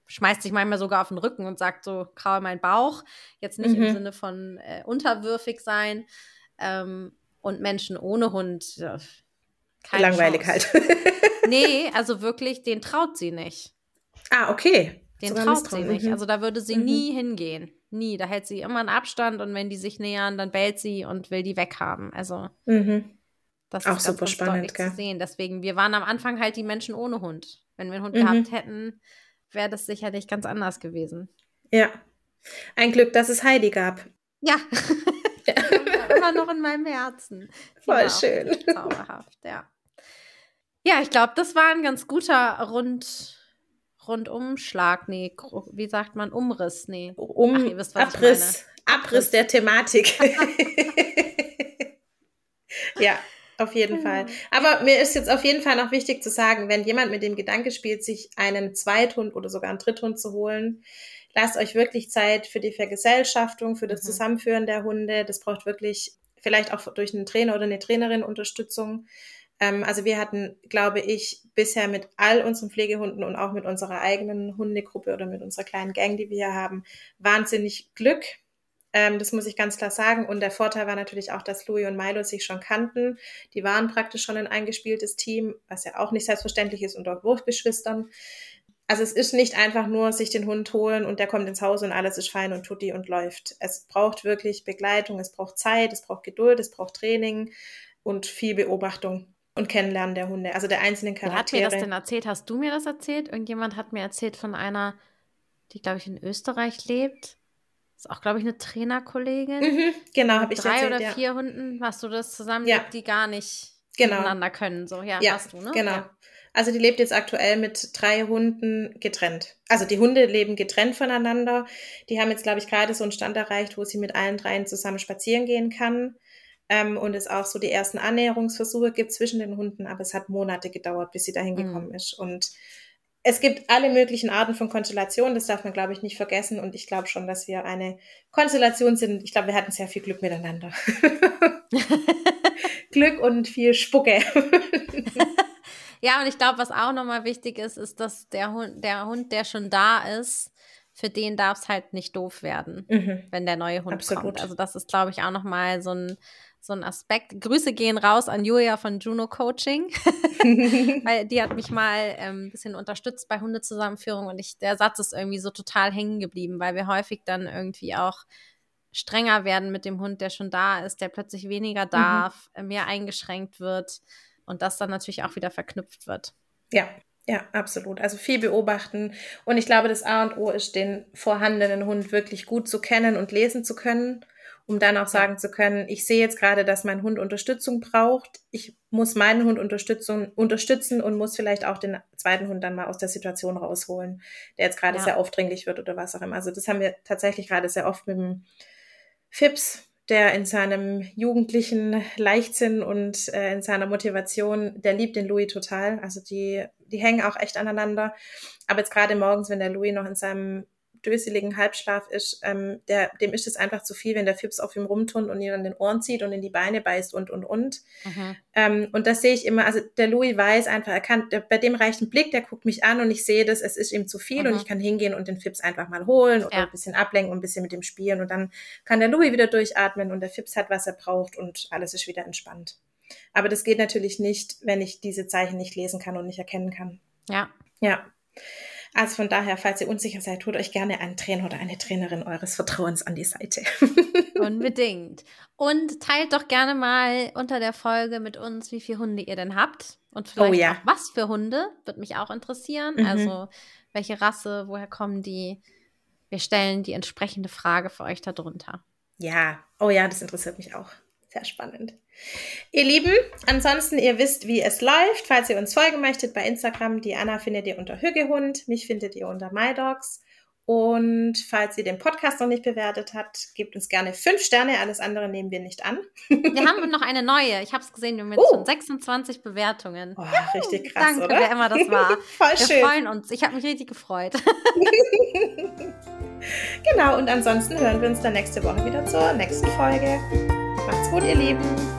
schmeißt sich manchmal sogar auf den Rücken und sagt so, kraue mein Bauch. Jetzt nicht mhm. im Sinne von äh, unterwürfig sein. Ähm, und Menschen ohne Hund, ja, Langweilig Chance. halt. (laughs) nee, also wirklich, den traut sie nicht. Ah, okay. Den Sogar traut sie nicht. Mhm. Also da würde sie mhm. nie hingehen. Nie. Da hält sie immer einen Abstand und wenn die sich nähern, dann bellt sie und will die weghaben. Also mhm. das ist Auch ganz, super ganz spannend gell? zu sehen. Deswegen, wir waren am Anfang halt die Menschen ohne Hund. Wenn wir einen Hund gehabt mhm. hätten, wäre das sicherlich ganz anders gewesen. Ja. Ein Glück, dass es Heidi gab. Ja. Ja. (laughs) immer noch in meinem Herzen. Voll schön. Zauberhaft, ja. Ja, ich glaube, das war ein ganz guter Rund, Rundumschlag. Nee, wie sagt man? Umriss. Nee. Um, Ach, wisst, Abriss. Abriss der Thematik. (laughs) (laughs) ja, auf jeden Fall. Aber mir ist jetzt auf jeden Fall noch wichtig zu sagen, wenn jemand mit dem Gedanke spielt, sich einen Zweithund oder sogar einen Dritthund zu holen, lasst euch wirklich Zeit für die Vergesellschaftung, für das mhm. Zusammenführen der Hunde. Das braucht wirklich vielleicht auch durch einen Trainer oder eine Trainerin Unterstützung. Ähm, also wir hatten, glaube ich, bisher mit all unseren Pflegehunden und auch mit unserer eigenen Hundegruppe oder mit unserer kleinen Gang, die wir hier haben, wahnsinnig Glück. Ähm, das muss ich ganz klar sagen. Und der Vorteil war natürlich auch, dass Louis und Milo sich schon kannten. Die waren praktisch schon ein eingespieltes Team, was ja auch nicht selbstverständlich ist unter Wurfgeschwistern. Also es ist nicht einfach nur sich den Hund holen und der kommt ins Haus und alles ist fein und tutti und läuft. Es braucht wirklich Begleitung, es braucht Zeit, es braucht Geduld, es braucht Training und viel Beobachtung und Kennenlernen der Hunde, also der einzelnen Charaktere. Wer hat mir das denn erzählt? Hast du mir das erzählt? Irgendjemand hat mir erzählt von einer, die, glaube ich, in Österreich lebt. Ist auch, glaube ich, eine Trainerkollegin. Mhm, genau, habe ich Drei erzählt, oder ja. vier Hunden, was du das zusammen ja. die gar nicht genau. miteinander können. So, ja, ja hast du, ne? Genau. Ja. Also die lebt jetzt aktuell mit drei Hunden getrennt. Also die Hunde leben getrennt voneinander. Die haben jetzt, glaube ich, gerade so einen Stand erreicht, wo sie mit allen dreien zusammen spazieren gehen kann. Ähm, und es auch so die ersten Annäherungsversuche gibt zwischen den Hunden, aber es hat Monate gedauert, bis sie dahin mhm. gekommen ist. Und es gibt alle möglichen Arten von Konstellationen, das darf man, glaube ich, nicht vergessen. Und ich glaube schon, dass wir eine Konstellation sind. Ich glaube, wir hatten sehr viel Glück miteinander. (laughs) (laughs) Glück und viel Spucke. (laughs) ja, und ich glaube, was auch nochmal wichtig ist, ist, dass der Hund, der Hund, der schon da ist, für den darf es halt nicht doof werden, mhm. wenn der neue Hund Absolut. kommt. Also das ist, glaube ich, auch nochmal so ein so ein Aspekt. Grüße gehen raus an Julia von Juno Coaching, (laughs) weil die hat mich mal ähm, ein bisschen unterstützt bei Hundezusammenführung und ich, der Satz ist irgendwie so total hängen geblieben, weil wir häufig dann irgendwie auch strenger werden mit dem Hund, der schon da ist, der plötzlich weniger mhm. darf, mhm. mehr eingeschränkt wird und das dann natürlich auch wieder verknüpft wird. Ja, ja, absolut. Also viel beobachten. Und ich glaube, das A und O ist, den vorhandenen Hund wirklich gut zu kennen und lesen zu können um dann auch sagen zu können, ich sehe jetzt gerade, dass mein Hund Unterstützung braucht. Ich muss meinen Hund Unterstützung, unterstützen und muss vielleicht auch den zweiten Hund dann mal aus der Situation rausholen, der jetzt gerade ja. sehr aufdringlich wird oder was auch immer. Also das haben wir tatsächlich gerade sehr oft mit dem Fips, der in seinem jugendlichen Leichtsinn und äh, in seiner Motivation, der liebt den Louis total. Also die, die hängen auch echt aneinander. Aber jetzt gerade morgens, wenn der Louis noch in seinem döseligen Halbschlaf ist, ähm, der, dem ist es einfach zu viel, wenn der Fips auf ihm rumturnt und ihn an den Ohren zieht und in die Beine beißt und, und, und. Mhm. Ähm, und das sehe ich immer, also der Louis weiß einfach, er kann, der, bei dem reicht ein Blick, der guckt mich an und ich sehe das, es ist ihm zu viel mhm. und ich kann hingehen und den Fips einfach mal holen oder ja. ein bisschen ablenken und ein bisschen mit dem spielen und dann kann der Louis wieder durchatmen und der Fips hat, was er braucht und alles ist wieder entspannt. Aber das geht natürlich nicht, wenn ich diese Zeichen nicht lesen kann und nicht erkennen kann. Ja. Ja. Also von daher, falls ihr unsicher seid, tut euch gerne einen Trainer oder eine Trainerin eures Vertrauens an die Seite. (laughs) Unbedingt. Und teilt doch gerne mal unter der Folge mit uns, wie viele Hunde ihr denn habt. Und vielleicht oh, ja. auch was für Hunde, würde mich auch interessieren. Mhm. Also welche Rasse, woher kommen die? Wir stellen die entsprechende Frage für euch darunter. Ja, oh ja, das interessiert mich auch. Sehr spannend. Ihr Lieben, ansonsten, ihr wisst, wie es läuft. Falls ihr uns folgen möchtet bei Instagram, die Anna findet ihr unter Hüggehund, mich findet ihr unter MyDogs. Und falls ihr den Podcast noch nicht bewertet habt, gebt uns gerne fünf Sterne. Alles andere nehmen wir nicht an. Wir haben noch eine neue. Ich habe es gesehen, wir haben jetzt uh. schon 26 Bewertungen. Oh, richtig krass, Danke, oder? wer immer das war. (laughs) Voll wir schön. freuen uns. Ich habe mich richtig gefreut. (laughs) genau, und ansonsten hören wir uns dann nächste Woche wieder zur nächsten Folge. Macht's gut, ihr Lieben.